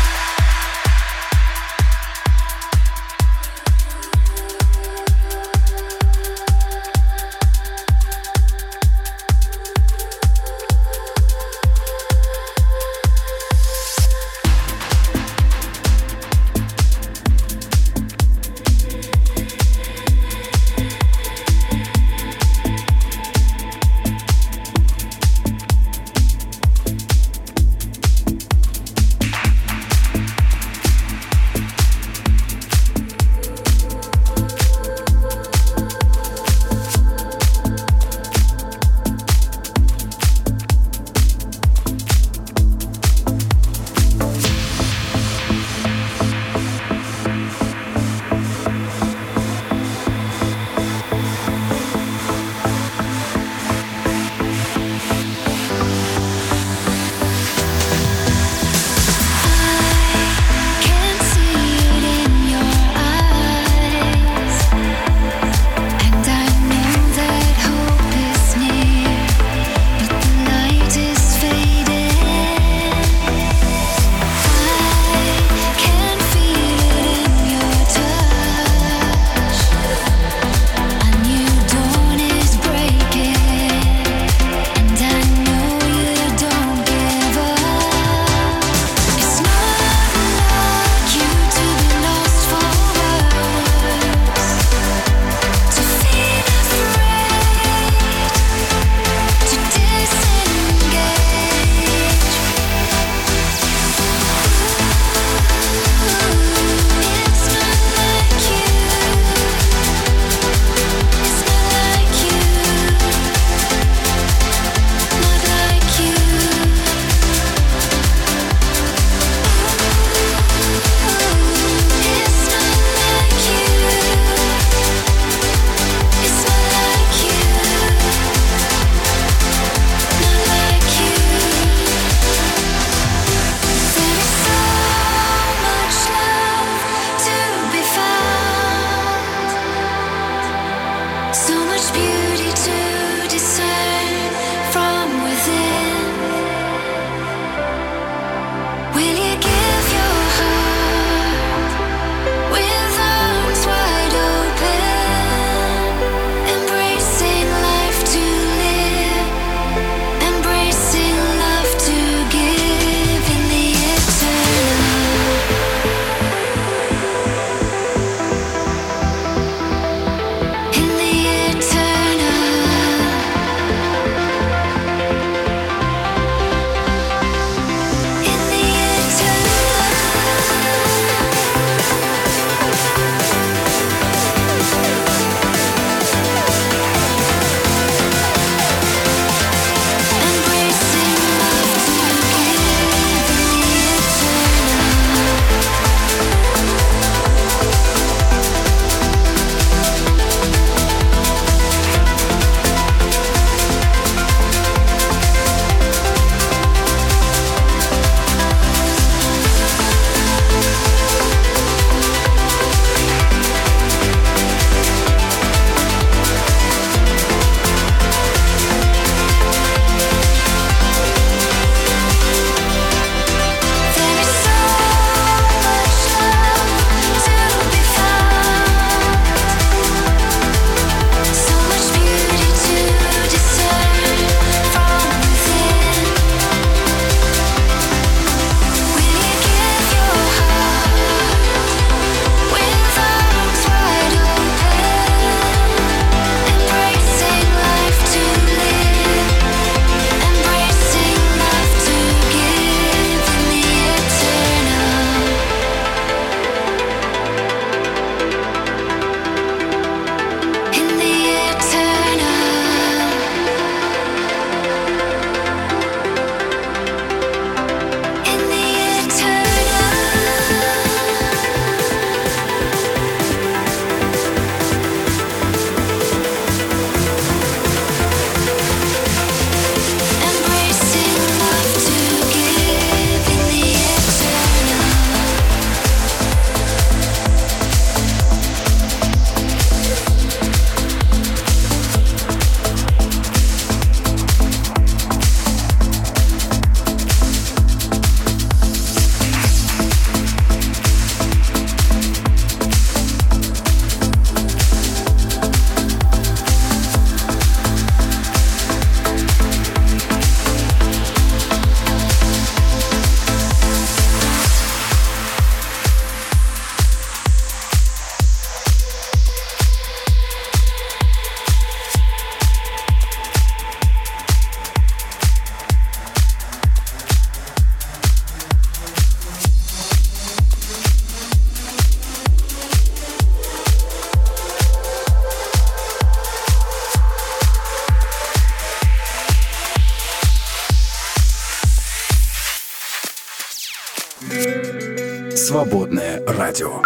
Свободное радио.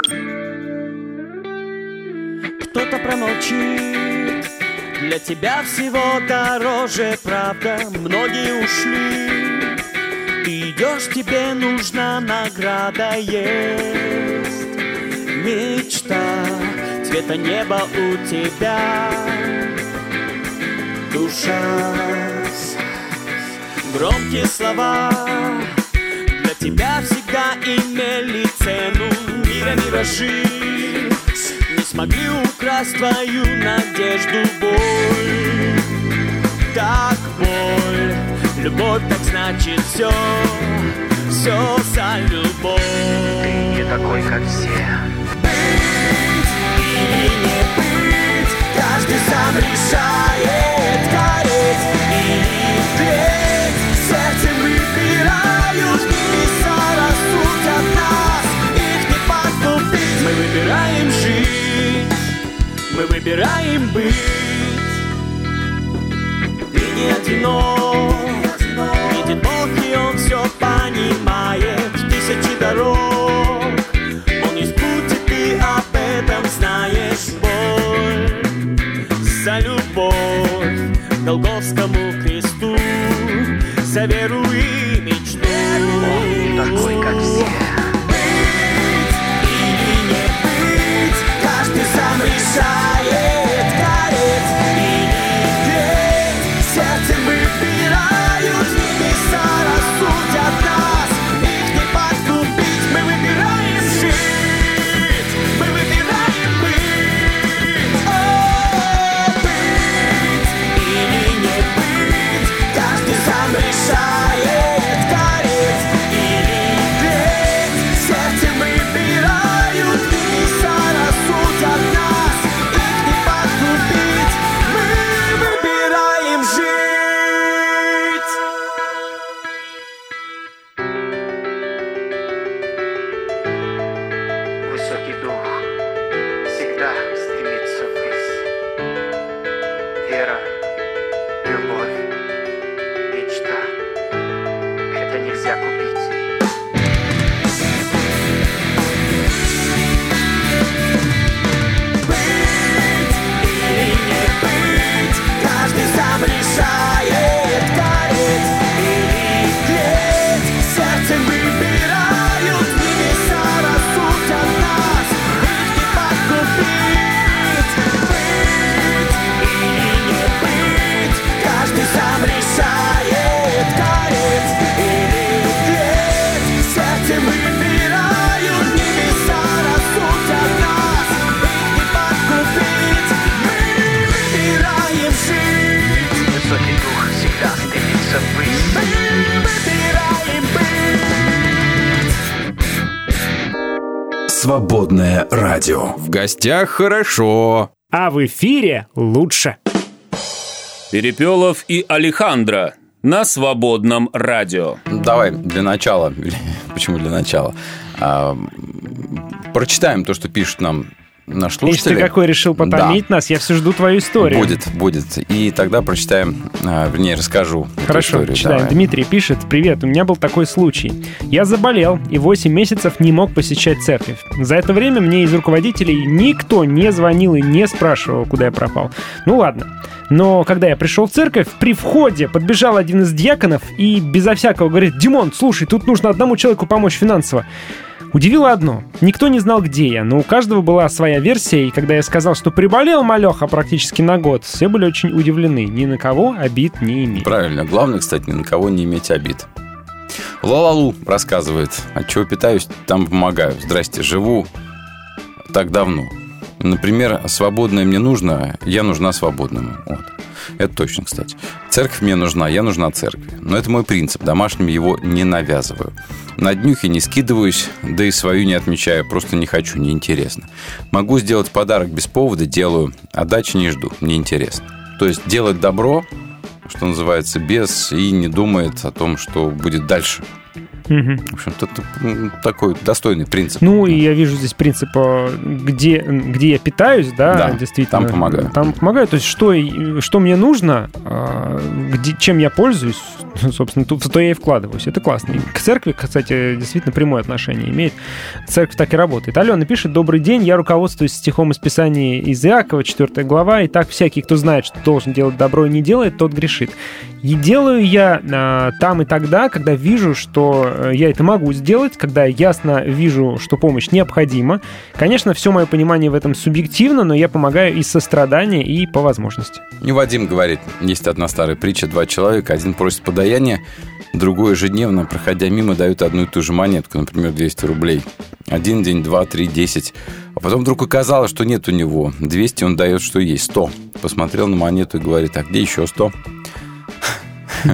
Кто-то промолчит. Для тебя всего дороже правда. Многие ушли. Ты идешь, тебе нужна награда есть Мечта. Цвета неба у тебя. Душа. Громкие слова Миражи Не смогли украсть твою надежду боль. Так боль. Любовь так значит все Все за любовь. Ты не такой, как все. Или не быть Каждый сам решает Гореть или тлеть Сердцем выбирают выбираем жить. Мы выбираем быть. Ты не одинок гостях хорошо. А в эфире лучше. Перепелов и Алехандро на свободном радио. Давай для начала, почему для начала, а, прочитаем то, что пишут нам наш Если слушатели. ты какой решил потомить нас, я все жду твою историю. Будет, будет. И тогда прочитаем, а, вернее, расскажу эту Хорошо, историю. читаем. Давай. Дмитрий пишет, привет, у меня был такой случай. Я заболел и 8 месяцев не мог посещать церковь. За это время мне из руководителей никто не звонил и не спрашивал, куда я пропал. Ну ладно. Но когда я пришел в церковь, при входе подбежал один из дьяконов и безо всякого говорит, Димон, слушай, тут нужно одному человеку помочь финансово. Удивило одно. Никто не знал, где я, но у каждого была своя версия, и когда я сказал, что приболел малеха практически на год, все были очень удивлены. Ни на кого обид не имели. Правильно. Главное, кстати, ни на кого не иметь обид. Лалалу рассказывает, от чего питаюсь, там помогаю. Здрасте, живу так давно. Например, свободное мне нужно, я нужна свободному. Вот. Это точно, кстати. Церковь мне нужна, я нужна церкви. Но это мой принцип, домашним его не навязываю. На днюхе не скидываюсь, да и свою не отмечаю, просто не хочу, неинтересно. Могу сделать подарок без повода, делаю, а не жду, неинтересно. То есть делать добро, что называется, без и не думает о том, что будет дальше. Мгм. В общем-то, такой достойный принцип. Ну, и я вижу здесь принцип, э, где, где я питаюсь, да, Да, действительно. там помогаю. Там помогаю. То есть, что, что мне нужно, э, где, чем я пользуюсь, собственно, тут, то я и вкладываюсь. Это классно. И к церкви, кстати, действительно прямое отношение имеет. Церковь так и работает. Алена пишет, добрый день, я руководствуюсь стихом из Писания из Иакова, 4 глава, и так всякий, кто знает, что должен делать добро и не делает, тот грешит. И делаю я а, там и тогда, когда вижу, что э, я это могу сделать, когда ясно вижу, что помощь необходима. Конечно, все мое понимание в этом субъективно, но я помогаю из сострадания и по возможности. И Вадим говорит, есть одна старая притча, два человека, один просит подаяния, другой ежедневно, проходя мимо, дают одну и ту же монетку, например, 200 рублей. Один день, два, три, десять. А потом вдруг оказалось, что нет у него. 200 он дает, что есть, 100. Посмотрел на монету и говорит, а где еще 100?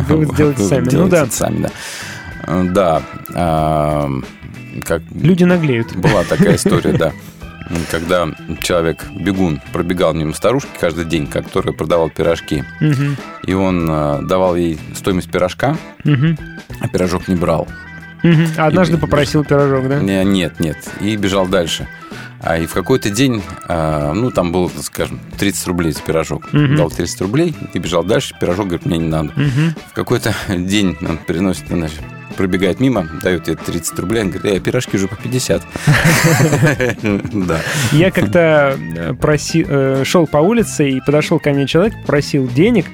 Вывод сделайте сами. Ну да. сами, да. Да. а, Как Люди наглеют. была такая история, да. Когда человек, бегун, пробегал мимо старушки каждый день, которая продавал пирожки. Мгм. И он э, давал ей стоимость пирожка, Мгм. а пирожок не брал. Однажды И- попросил пирожок, да? Не, нет, нет. И бежал дальше. А и в какой-то день, а, ну, там было, скажем, 30 рублей за пирожок. Мгм. Дал 30 рублей и бежал дальше. Пирожок, говорит, мне не надо. Мгм. В какой-то день он переносит, значит, пробегает мимо, дает ей 30 рублей, он говорит, «Э, пирожки уже по 50. Да. Я как-то э, э, шел по улице и подошел ко мне человек, просил денег,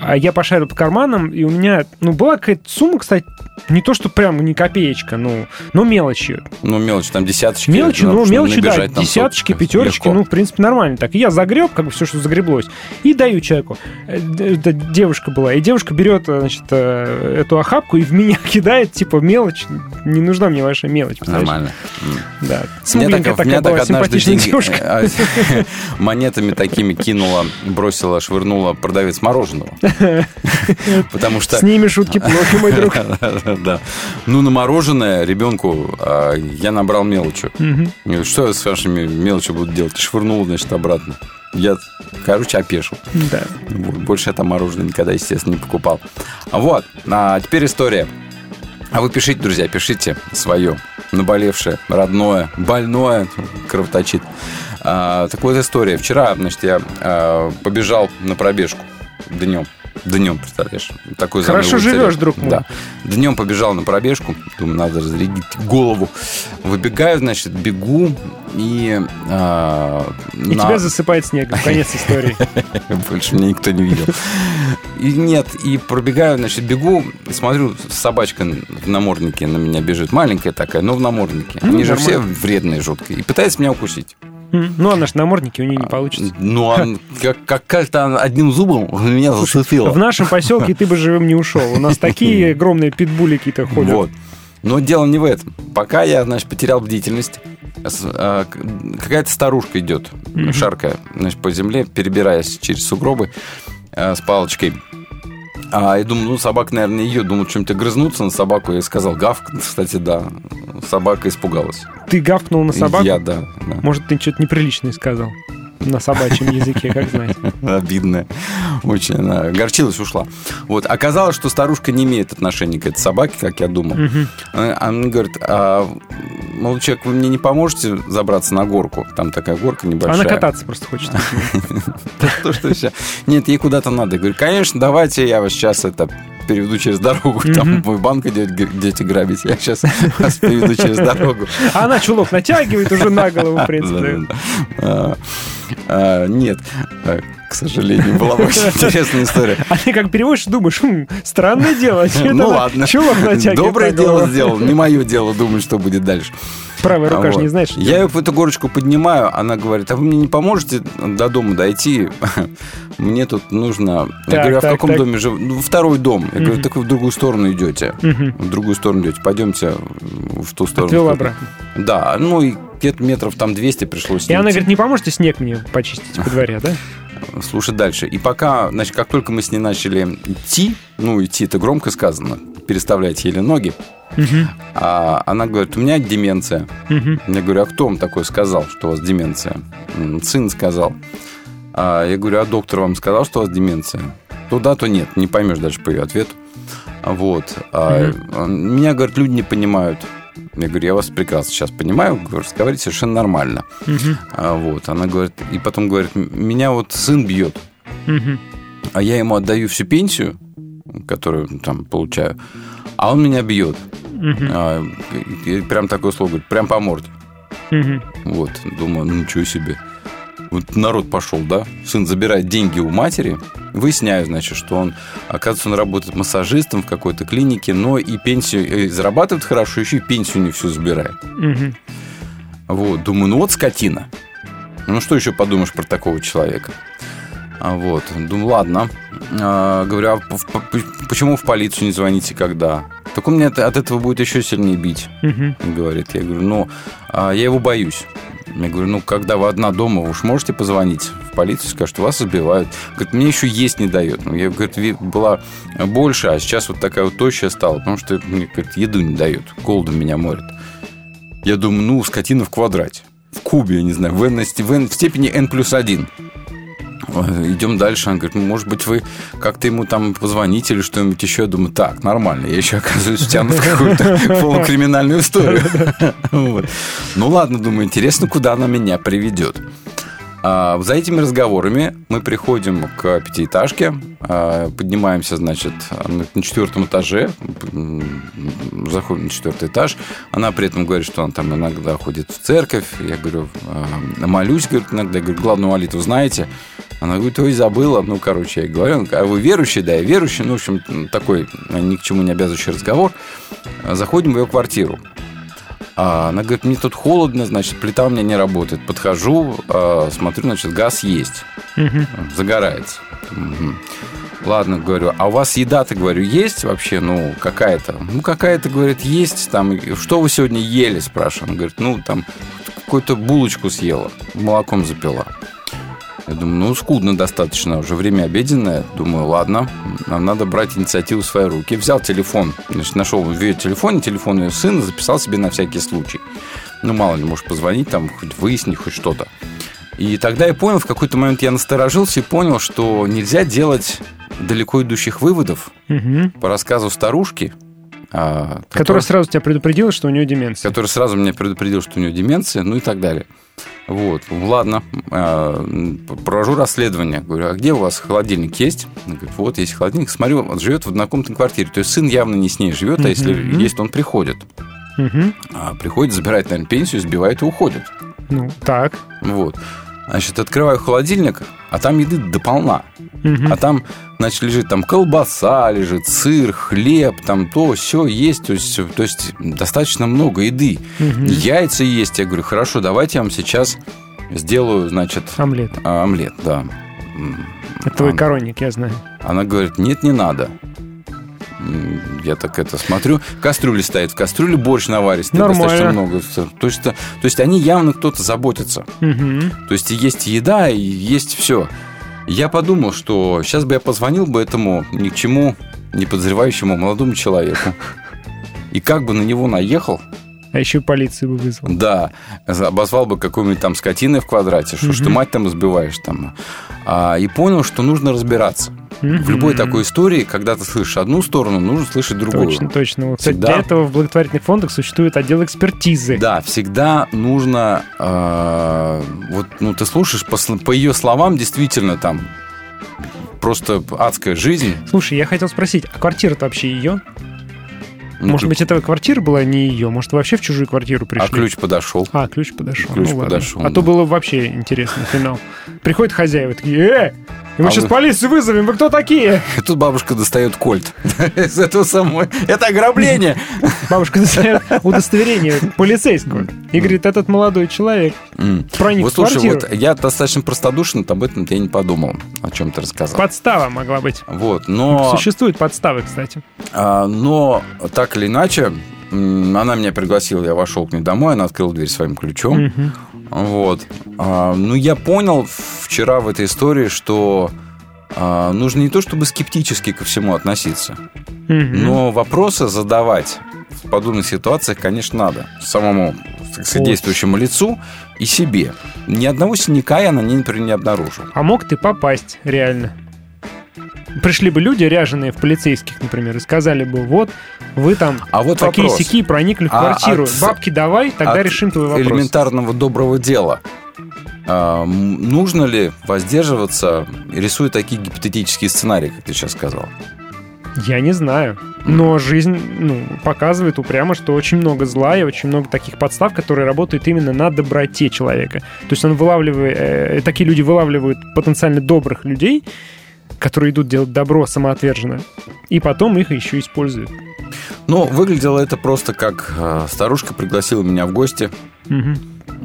а я пошарил по карманам, и у меня, ну, была какая-то сумма, кстати, не то, что прям не копеечка, ну, но мелочью. Ну, мелочь, там десяточки. Мелочи, ну, мелочи, да, там десяточки, пятерочки, Легко. ну, в принципе, нормально так. И я загреб, как бы все, что загреблось, и даю человеку. Э, Это девушка была, и девушка берет, э, значит, э, эту охапку и в меня кидает, типа, мелочь, не нужна мне ваша мелочь. Нормально. Да. Смугленькая такая так была, симпатичная девушка. э, монетами такими кинула, бросила, швырнула продавец мороженого. Потому что... С ними шутки плохи, мой друг. Да. Ну, на мороженое ребенку а, я набрал говорю, Что я с вашими мелочью буду делать? Швырнул, значит, обратно. Я, короче, опешил. Да. Больше я там мороженое никогда, естественно, не покупал. Вот. А теперь история. А вы пишите, друзья, пишите свое наболевшее, родное, больное, кровоточит. А, так вот история. Вчера, значит, я а, побежал на пробежку днем. Днем, представляешь? Такой Хорошо живешь, друг мой. Да. Днем побежал на пробежку. Думаю, надо разрядить голову. Выбегаю, значит, бегу и... а, И на- тебя засыпает снегом. Конец истории. больше меня никто не видел. И нет, и пробегаю, значит, бегу, смотрю, собачка в наморднике на меня бежит. Маленькая такая, но в наморднике. Ну, Они же все вредные жутко. И пытается меня укусить. Ну, она ж намордники, у нее не получится. Ну, он как, как как-то она одним зубом меня зацепила. В нашем поселке ты бы живым не ушел. У нас такие огромные питбули какие-то ходят. Вот. Но дело не в этом. Пока я, значит, потерял бдительность, а, какая-то старушка идет, Мгм. шаркая, значит, по земле, перебираясь через сугробы а, с палочкой. А я думаю, ну, собака, наверное, ее. Думал, чем-то грызнуться на собаку. Я сказал, гавк. Кстати, да. Собака испугалась. Ты гавкнул на собаку? Я, да. да. Может, ты что-то неприличное сказал? На собачьем языке, как знать. Обидная. Очень она огорчилась, ушла. Вот. Оказалось, что старушка не имеет отношения к этой собаке, как я думал. Мгм. Она говорит, а, молодой человек, вы мне не поможете забраться на горку? Там такая горка небольшая. Она кататься просто хочет. Нет, ей куда-то надо. Я говорю, конечно, давайте я вас сейчас это переведу через дорогу. Там мой банк идет, идете грабить. Я сейчас вас переведу через дорогу. А она чулок натягивает уже на голову, в принципе. А, а, Нет, а, к сожалению, была бы очень интересная история. А ты как переводишь, думаешь, «Хм, странное дело. Ну ладно. Чулок натягивает Доброе дело голову?» сделал. Не мое дело думать, что будет дальше. Правая рука А же вот. не знаешь. Я ее в эту горочку поднимаю, она говорит, а вы мне не поможете до дома дойти? Мне тут нужно... Я Так, говорю, а в так, каком так. доме живу? «Ну, второй дом. Я говорю, Мгм. так вы в другую сторону идете. Мгм. В другую сторону идете. Пойдемте в ту сторону. Отвел обратно. Да, ну и где-то метров там 200 пришлось. И она идти. говорит, не поможете снег мне почистить во дворе, да? Слушай дальше. И пока, значит, как только мы с ней начали идти, ну, идти это громко сказано, переставлять еле ноги, а она говорит, у меня деменция. Я говорю, а кто вам такой сказал, что у вас деменция? «М, Сын сказал. А я говорю, а доктор вам сказал, что у вас деменция? То да, то нет. Не поймешь дальше по ее ответу. Вот. А, Меня, говорит, люди не понимают. Я говорю, я вас прекрасно сейчас понимаю, разговаривать совершенно нормально. А, вот. Она говорит, и потом говорит, «М- меня вот сын бьет, а я ему отдаю всю пенсию, которую там получаю, а он меня бьет. Мгм. А, и, и прям такое слово говорит, прям по морде. Мгм. Вот, думаю, ну ничего себе. Вот народ пошел, да? Сын забирает деньги у матери. Выясняю, значит, что он, оказывается, он работает массажистом в какой-то клинике, но и пенсию э, зарабатывает хорошо, еще и пенсию не всю забирает. Мгм. Вот, думаю, ну вот скотина. Ну что еще подумаешь про такого человека? А вот, думаю, ладно. А, говорю, а почему в полицию не звоните, когда? Так он меня от этого будет еще сильнее бить. Мгм. Говорит, я говорю, ну, а, я его боюсь. Я говорю, ну, когда вы одна дома, вы уж можете позвонить в полицию, что вас избивают. Говорит, мне еще есть не дает. Ну, я, говорит, ви- была больше, а сейчас вот такая вот тощая стала, потому что мне, говорит, еду не дает, голодом меня морит. Я думаю, ну, скотина в квадрате. В кубе, я не знаю, в, n, в, n в степени n плюс 1. Идем дальше. Он говорит, «Ну, может быть, вы как-то ему там позвоните или что-нибудь еще. Я думаю, так, нормально. Я еще, оказываюсь, втянут в какую-то полукриминальную историю. Ну ладно, думаю, интересно, куда она меня приведет. А, За этими разговорами мы приходим к пятиэтажке, а, поднимаемся, значит, на четвертом этаже, заходим на четвертый этаж. Она при этом говорит, что она там иногда ходит в церковь. Я говорю, а, молюсь, говорит, иногда. Я говорю, главную молитву знаете? Она говорит, ой, забыла. Ну, короче, я говорю, а вы верующий? Да, я верующий. Ну, в общем, такой ни к чему не обязывающий разговор. Заходим в ее квартиру. А она говорит, мне тут холодно, значит, плита у меня не работает. Подхожу, а, смотрю, значит, газ есть, Мгм. загорается. Мгм. Ладно, говорю, а у вас еда-то, говорю, есть вообще, ну, какая-то? Ну, какая-то, говорит, есть, там, что вы сегодня ели, спрашиваю. Она говорит, ну, там, какую-то булочку съела, молоком запила. Я думаю, ну, скудно достаточно, уже время обеденное. Думаю, ладно, нам надо брать инициативу в свои руки. Взял телефон, значит, нашел в ее телефоне, телефон ее сына, записал себе на всякий случай. Ну, мало ли, может позвонить, там, хоть выяснить, хоть что-то. И тогда я понял, в какой-то момент я насторожился и понял, что нельзя делать далеко идущих выводов Мгм. по рассказу старушки, а, Которая сразу тебя предупредила, что у нее деменция. который сразу меня предупредил, что у нее деменция, ну и так далее. Вот, ладно, э, провожу расследование. Говорю, а где у вас холодильник есть? Она говорит, вот есть холодильник. Смотрю, он живет в однокомнатной квартире. То есть сын явно не с ней живет, а если есть, он приходит. А, приходит, забирает, наверное, пенсию, сбивает и уходит. Ну, так. Вот. Значит, открываю холодильник, а там еды дополна. Мгм. А там, значит, лежит там колбаса, лежит сыр, хлеб, там то, все есть. То есть, то есть достаточно много еды. Мгм. Яйца есть. Я говорю, хорошо, давайте я вам сейчас сделаю, значит, Омлет. а, омлет, да. Это твой коронник, я знаю. Она говорит, нет, не надо. Я так это смотрю. Кастрюля стоит. В кастрюле борщ наваристый. Нормально. Достаточно много. То есть, то есть они явно кто-то заботится. Мгм. То есть есть еда, и есть все. Я подумал, что сейчас бы я позвонил бы этому ни к чему не подозревающему молодому человеку. И как бы на него наехал, А еще и полицию бы вызвал. да, обозвал бы какой-нибудь там скотиной в квадрате, что ж ты мать там избиваешь там. А, и понял, что нужно разбираться. В любой такой истории, когда ты слышишь одну сторону, нужно слышать другую. Точно, точно. Кстати, Всегда. для этого в благотворительных фондах существует отдел экспертизы. Да, всегда нужно, э, вот, ну, ты слушаешь по, по ее словам, действительно там просто адская жизнь. Слушай, я хотел спросить, а квартира-то вообще ее? Ну, Может быть, эта квартира была не ее? Может, вообще в чужую квартиру пришли? а ключ подошел. А, ключ подошел. Ключ ну, ладно. подошел, А да. то было вообще интересный финал. Приходят хозяева такие, э, и мы А сейчас вы- полицию вызовем, вы кто такие? И тут бабушка достает кольт из этого самого. Это ограбление. Бабушка достает удостоверение полицейского и говорит, этот молодой человек проник Вот в слушай, квартиру. вот я достаточно простодушен, об этом я не подумал, о чем ты рассказал. Подстава могла быть. Вот, но, Существуют подставы, кстати. а, но так или иначе, она меня пригласила, я вошел к ней домой, она открыла дверь своим ключом. Мгм. Вот. А, ну, я понял вчера в этой истории, что а, нужно не то чтобы скептически ко всему относиться, Мгм. но вопросы задавать в подобных ситуациях, конечно, надо самому содействующему лицу и себе. Ни одного синяка я на ней, например, не обнаружил. А мог ты попасть, реально. Пришли бы люди, ряженые в полицейских, например, и сказали бы, вот, вы там А вот такие вопрос. проникли в А квартиру. от- Бабки давай, тогда От решим твой вопрос. элементарного доброго дела. А, нужно ли воздерживаться, рисуя такие гипотетические сценарии, как ты сейчас сказал? Я не знаю. Но жизнь ну, показывает упрямо, что очень много зла и очень много таких подстав, которые работают именно на доброте человека. То есть он вылавливает, э, такие люди вылавливают потенциально добрых людей, которые идут делать добро самоотверженно, и потом их еще используют. Ну, выглядело это просто как э, старушка пригласила меня в гости.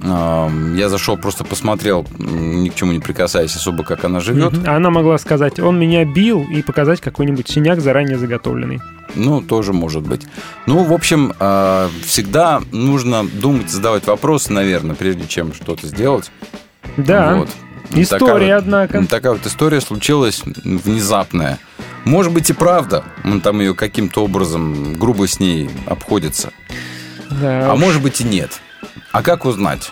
А, Я зашел, просто посмотрел, ни к чему не прикасаясь особо, как она живет. А она могла сказать, он меня бил, и показать какой-нибудь синяк заранее заготовленный. Ну, тоже может быть. Ну, в общем, э, всегда нужно думать, задавать вопросы, наверное, прежде чем что-то сделать. Да, Вот. История, Такая однако. Такая вот история случилась внезапная. Может быть и правда, он там ее каким-то образом грубо с ней обходится. Да, А может быть и нет. А как узнать?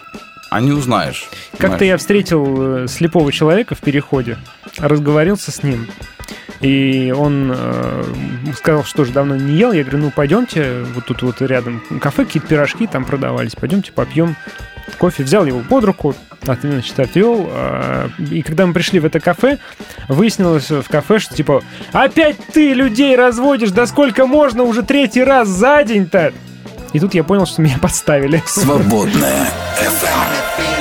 А не узнаешь. Как-то я встретил э, слепого человека в переходе, разговорился с ним, и он э, сказал, что же давно не ел. Я говорю, ну пойдемте, вот тут вот рядом кафе, какие-то пирожки там продавались, пойдемте попьем кофе. Взял его под руку, от- значит, отвел. э, И когда мы пришли в это кафе, выяснилось в кафе, что типа, опять ты людей разводишь, да сколько можно уже третий раз за день-то? И тут я понял, что меня подставили. Свободная FM.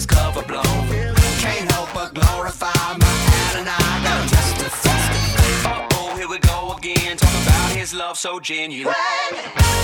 His cover blown. Can't help but glorify my Adonai, gotta testify. Uh oh, here we go again, talking about his love so genuine. This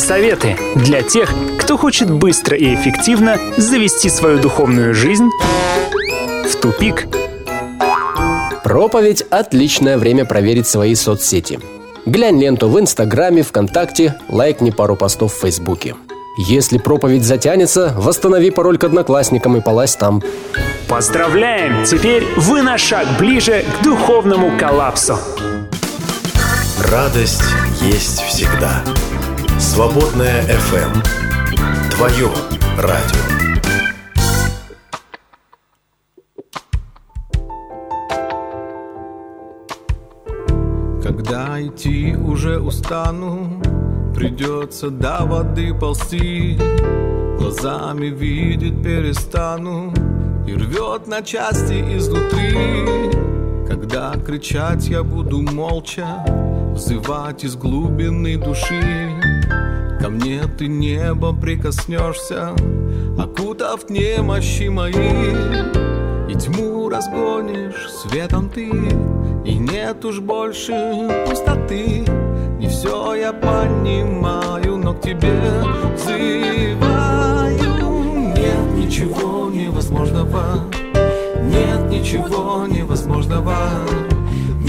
советы для тех, кто хочет быстро и эффективно завести свою духовную жизнь в тупик. Проповедь – отличное время проверить свои соцсети. Глянь ленту в Инстаграме, ВКонтакте, лайкни пару постов в Фейсбуке. Если проповедь затянется, восстанови пароль к одноклассникам и полазь там. Поздравляем! Теперь вы на шаг ближе к духовному коллапсу. Радость есть всегда. Свободная FM. Твое радио. Когда идти уже устану, придется до воды ползти. Глазами видеть перестану и рвет на части изнутри. Когда кричать я буду молча, взывать из глубины души. Мне ты небо прикоснешься, окутав немощи мои. И тьму разгонишь светом ты, и нет уж больше пустоты. Не все я понимаю, но к тебе взываю. Нет ничего невозможного, нет ничего невозможного.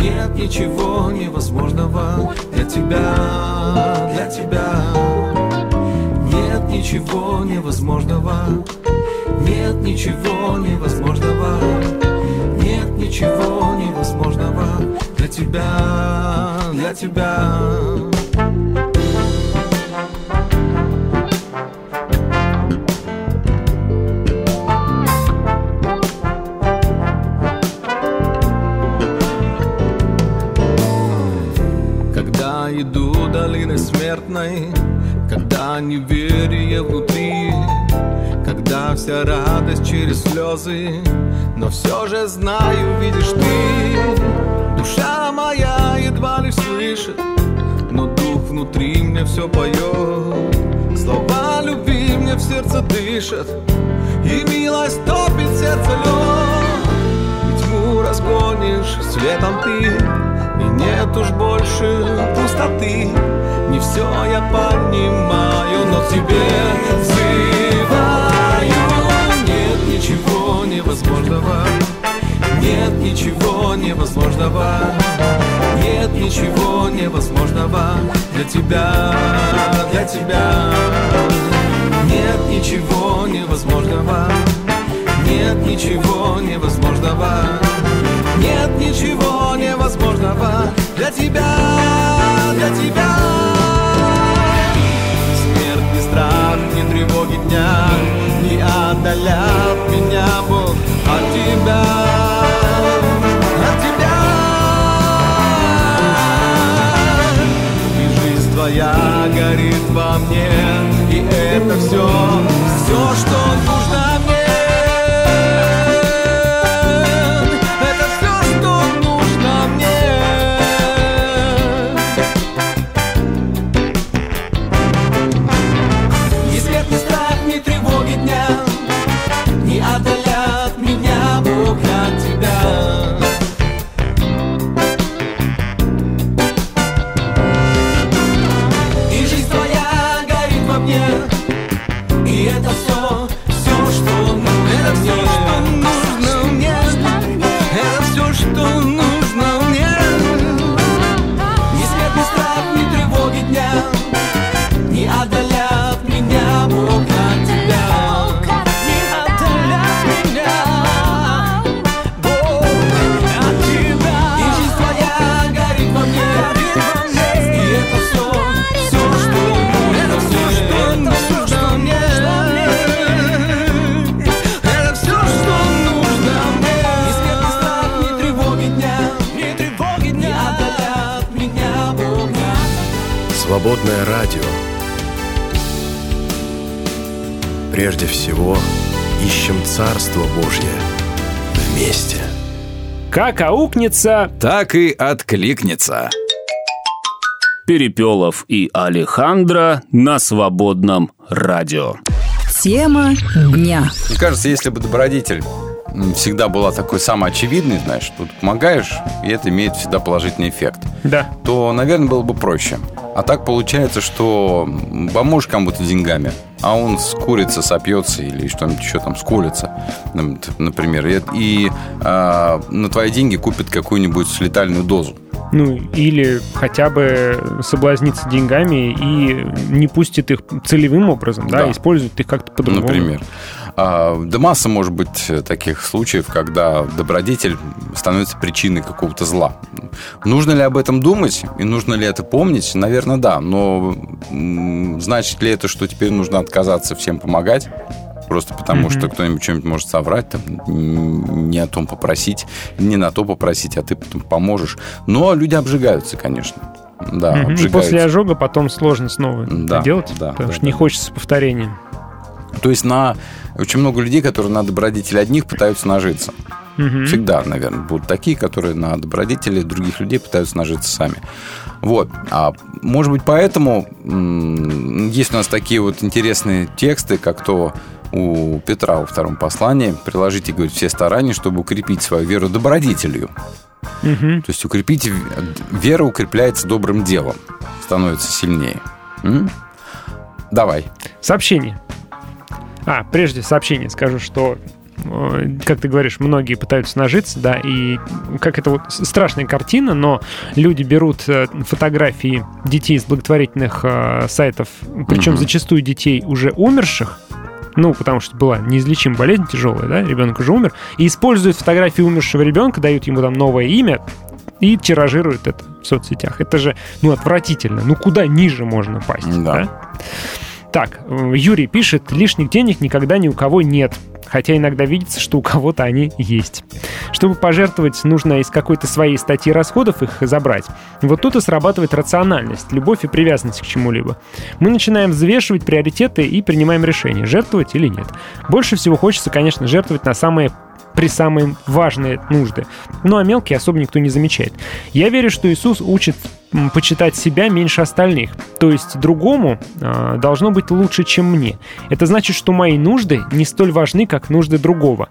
Нет ничего невозможного для тебя, для тебя. Нет ничего невозможного. Нет ничего невозможного. Нет ничего невозможного для тебя, для тебя. Вся радость через слезы, но все же знаю, видишь ты, душа моя едва лишь слышит, но дух внутри мне все поет, слова любви мне в сердце дышат, и милость топит сердце лед, и тьму разгонишь светом ты, и нет уж больше пустоты. Не все я понимаю, но тебе взываю невозможного. Нет ничего невозможного. Нет ничего невозможного Для тебя, для тебя. Нет ничего невозможного. Нет ничего невозможного. Нет ничего невозможного для тебя, для тебя. Смерть, ни страх, ни тревоги дня не отдалят меня, Бог, от тебя, от тебя. И жизнь твоя горит во мне, и это все, все, что нужно мне. Свободное радио. Прежде всего, ищем Царство Божье вместе. Как аукнется, так и откликнется. Перепелов и Алехандро на свободном радио. Тема дня. Мне кажется, если бы добродетель всегда была такой самой очевидной, знаешь, тут помогаешь, и это имеет всегда положительный эффект, Да. то, наверное, было бы проще. А так получается, что поможешь кому-то деньгами, а он скурится, сопьется или что-нибудь еще там скулится, например, и, и, а, на твои деньги купит какую-нибудь летальную дозу. Ну, или хотя бы соблазниться деньгами и не пустит их целевым образом, да, Да. использует их как-то по-другому. Например. А, Да масса может быть таких случаев, когда добродетель становится причиной какого-то зла. Нужно ли об этом думать и нужно ли это помнить? Наверное, да. Но значит ли это, что теперь нужно отказаться всем помогать? Просто потому, Мгм. что кто-нибудь что-нибудь может соврать, там, не о том попросить, не на то попросить, а ты потом поможешь. Но люди обжигаются, конечно. Да. И обжигаются. после ожога потом сложно снова Да, это делать, да, потому да, что не да. хочется повторения. То есть на очень много людей, которые на добродетели одних пытаются нажиться. Мгм. Всегда, наверное, будут такие, которые на добродетели других людей пытаются нажиться сами. Вот. А может быть, поэтому есть у нас такие вот интересные тексты, как то у Петра во втором послании. Приложите, говорит, все старания, чтобы укрепить свою веру добродетелью. Мгм. То есть укрепить... Вера укрепляется добрым делом. Становится сильнее. М? Давай. Сообщение. А, прежде сообщение скажу, что э, как ты говоришь, многие пытаются нажиться, да, и как это вот страшная картина, но люди берут э, фотографии детей с благотворительных э, сайтов, причем Мгм. зачастую детей уже умерших, ну, потому что была неизлечимая болезнь тяжелая, да, ребенок уже умер, и используют фотографии умершего ребенка, дают ему там новое имя, и тиражируют это в соцсетях. Это же, ну, отвратительно. Ну, куда ниже можно пасть, Да. да? Так, э, Юрий пишет, лишних денег никогда ни у кого нет. Хотя иногда видится, что у кого-то они есть. Чтобы пожертвовать, нужно из какой-то своей статьи расходов их забрать. Вот тут и срабатывает рациональность, любовь и привязанность к чему-либо. Мы начинаем взвешивать приоритеты и принимаем решение, жертвовать или нет. Больше всего хочется, конечно, жертвовать на самые при самые важные нужды. Ну а мелкие особо никто не замечает. Я верю, что Иисус учит почитать себя меньше остальных. То есть другому а, должно быть лучше, чем мне. Это значит, что мои нужды не столь важны, как нужды другого.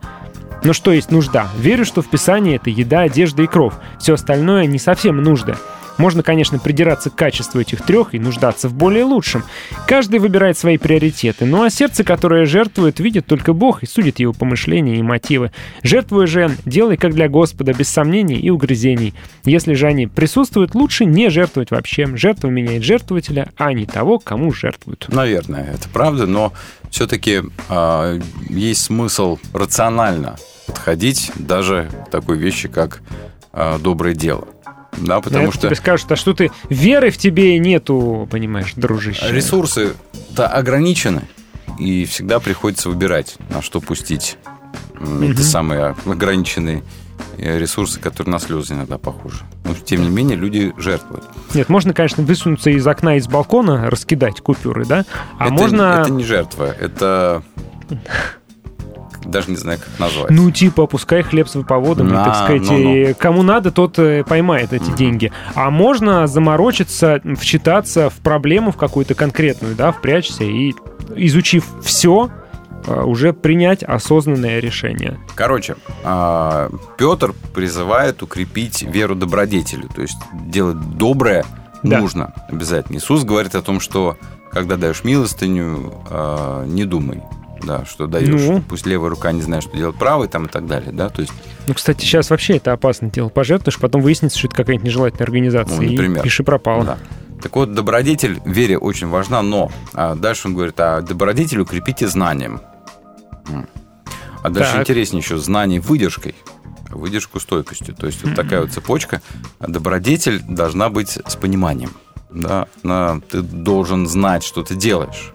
Но что есть нужда? Верю, что в Писании это еда, одежда и кровь. Все остальное не совсем нужда. Можно, конечно, придираться к качеству этих трех и нуждаться в более лучшем. Каждый выбирает свои приоритеты, ну а сердце, которое жертвует, видит только Бог и судит его помышления и мотивы. Жертвуя же, делай как для Господа, без сомнений и угрызений. Если же они присутствуют, лучше не жертвовать вообще. Жертва меняет жертвователя, а не того, кому жертвуют. Наверное, это правда, но все-таки есть смысл рационально подходить даже к такой вещи, как а, доброе дело. Да, потому Это что тебе скажут, а что ты веры в тебе нету, понимаешь, дружище. ресурсы-то ограничены, и всегда приходится выбирать, на что пустить эти Мгм. самые ограниченные э, ресурсы, которые на слезы иногда похожи. Но, тем не менее, люди жертвуют. Нет, можно, конечно, высунуться из окна, из балкона, раскидать купюры, да? А это, можно... это не жертва, это... Даже не знаю, как назвать. Ну, типа, опускай хлеб с выповодом, и, На, так сказать, ну, ну. кому надо, тот э, поймает эти деньги. А можно заморочиться, вчитаться в проблему в какую-то конкретную, да, впрячься и, изучив все, уже принять осознанное решение. Короче, а, Петр призывает укрепить веру добродетелю, то есть делать доброе Да. нужно обязательно. Иисус говорит о том, что когда даешь милостыню, а, не думай, да, что даешь, Ну. пусть левая рука не знает, что делает правой, там и так далее, да, то есть, Ну, кстати, сейчас вообще это опасное дело. Пожертвуешь, потом выяснится, что это какая-нибудь нежелательная организация. Ну, например. И пиши пропало. Да. Так вот, добродетель в вере очень важна, но а, дальше он говорит, а добродетель укрепите знанием. А дальше Так. интереснее еще знание выдержкой, выдержку стойкостью. То есть вот такая вот цепочка. Добродетель должна быть с пониманием. Да? Ты должен знать, что ты делаешь.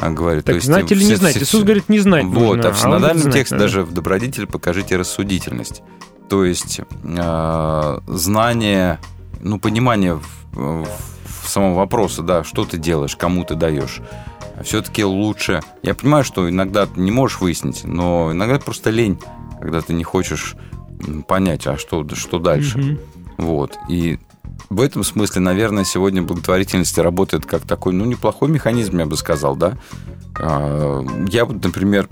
А, говорит, Так то есть знать или не знать? Иисус говорит, не знать Вот, нужно, а в а синодальном знать тексте даже в добродетель покажите рассудительность. То есть э, знание, ну, понимание в, в самого вопроса, да, что ты делаешь, кому ты даешь. Все-таки лучше. Я понимаю, что иногда ты не можешь выяснить, но иногда просто лень, когда ты не хочешь понять, а что, что дальше. Мгм. Вот. И в этом смысле, наверное, сегодня благотворительность работает как такой, ну, неплохой механизм, я бы сказал, да. А, Я вот, например,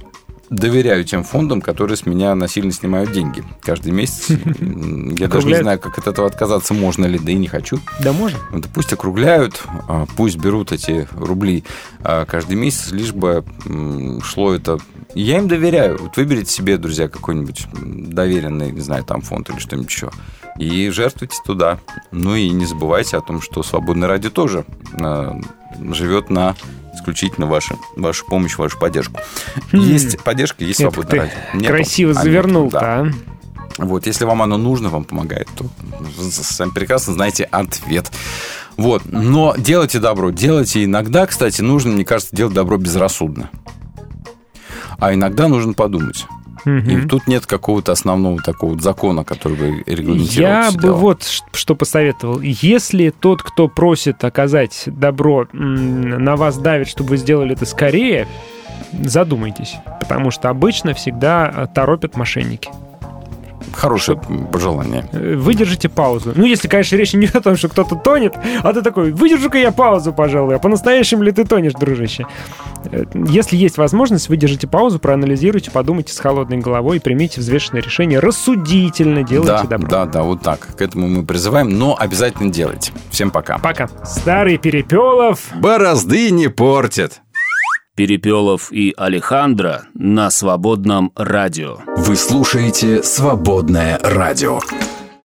доверяю тем фондам, которые с меня насильно снимают деньги каждый месяц. Я даже не знаю, как от этого отказаться можно ли, да и не хочу. Да можно. Вот Пусть округляют, а, пусть берут эти рубли а, каждый месяц, лишь бы шло это... Я им доверяю. Вот выберите себе, друзья, какой-нибудь доверенный, не знаю, там фонд или что-нибудь еще. И жертвуйте туда. Ну и не забывайте о том, что Свободное радио тоже а, живет на исключительно вашу, вашу помощь, вашу поддержку. Есть поддержка, есть Это свободное радио. Нету, красиво а нету, завернул-то, да. а. Вот, если вам оно нужно, вам помогает, то сами прекрасно знаете ответ. Вот, но делайте добро, делайте иногда, кстати, нужно, мне кажется, делать добро безрассудно. А иногда нужно подумать. И Мгм. тут нет какого-то основного такого закона, который бы регламентировал Я бы дело. вот что посоветовал. Если тот, кто просит оказать добро, на вас давит, чтобы вы сделали это скорее, задумайтесь. Потому что обычно всегда э, торопят мошенники. Хорошее пожелание. Э, Выдержите паузу. Ну, если, конечно, речь не о том, что кто-то тонет, а ты такой, выдержу-ка я паузу, пожалуй. А по-настоящему ли ты тонешь, дружище? Э, Если есть возможность, выдержите паузу, проанализируйте, подумайте с холодной головой и примите взвешенное решение. Рассудительно делайте да, добро. да, да, вот так. К этому мы призываем, но обязательно делайте. Всем пока. Пока. Старый Перепелов. Борозды не портят. Перепелов и Алехандро на свободном радио. Вы слушаете «Свободное радио».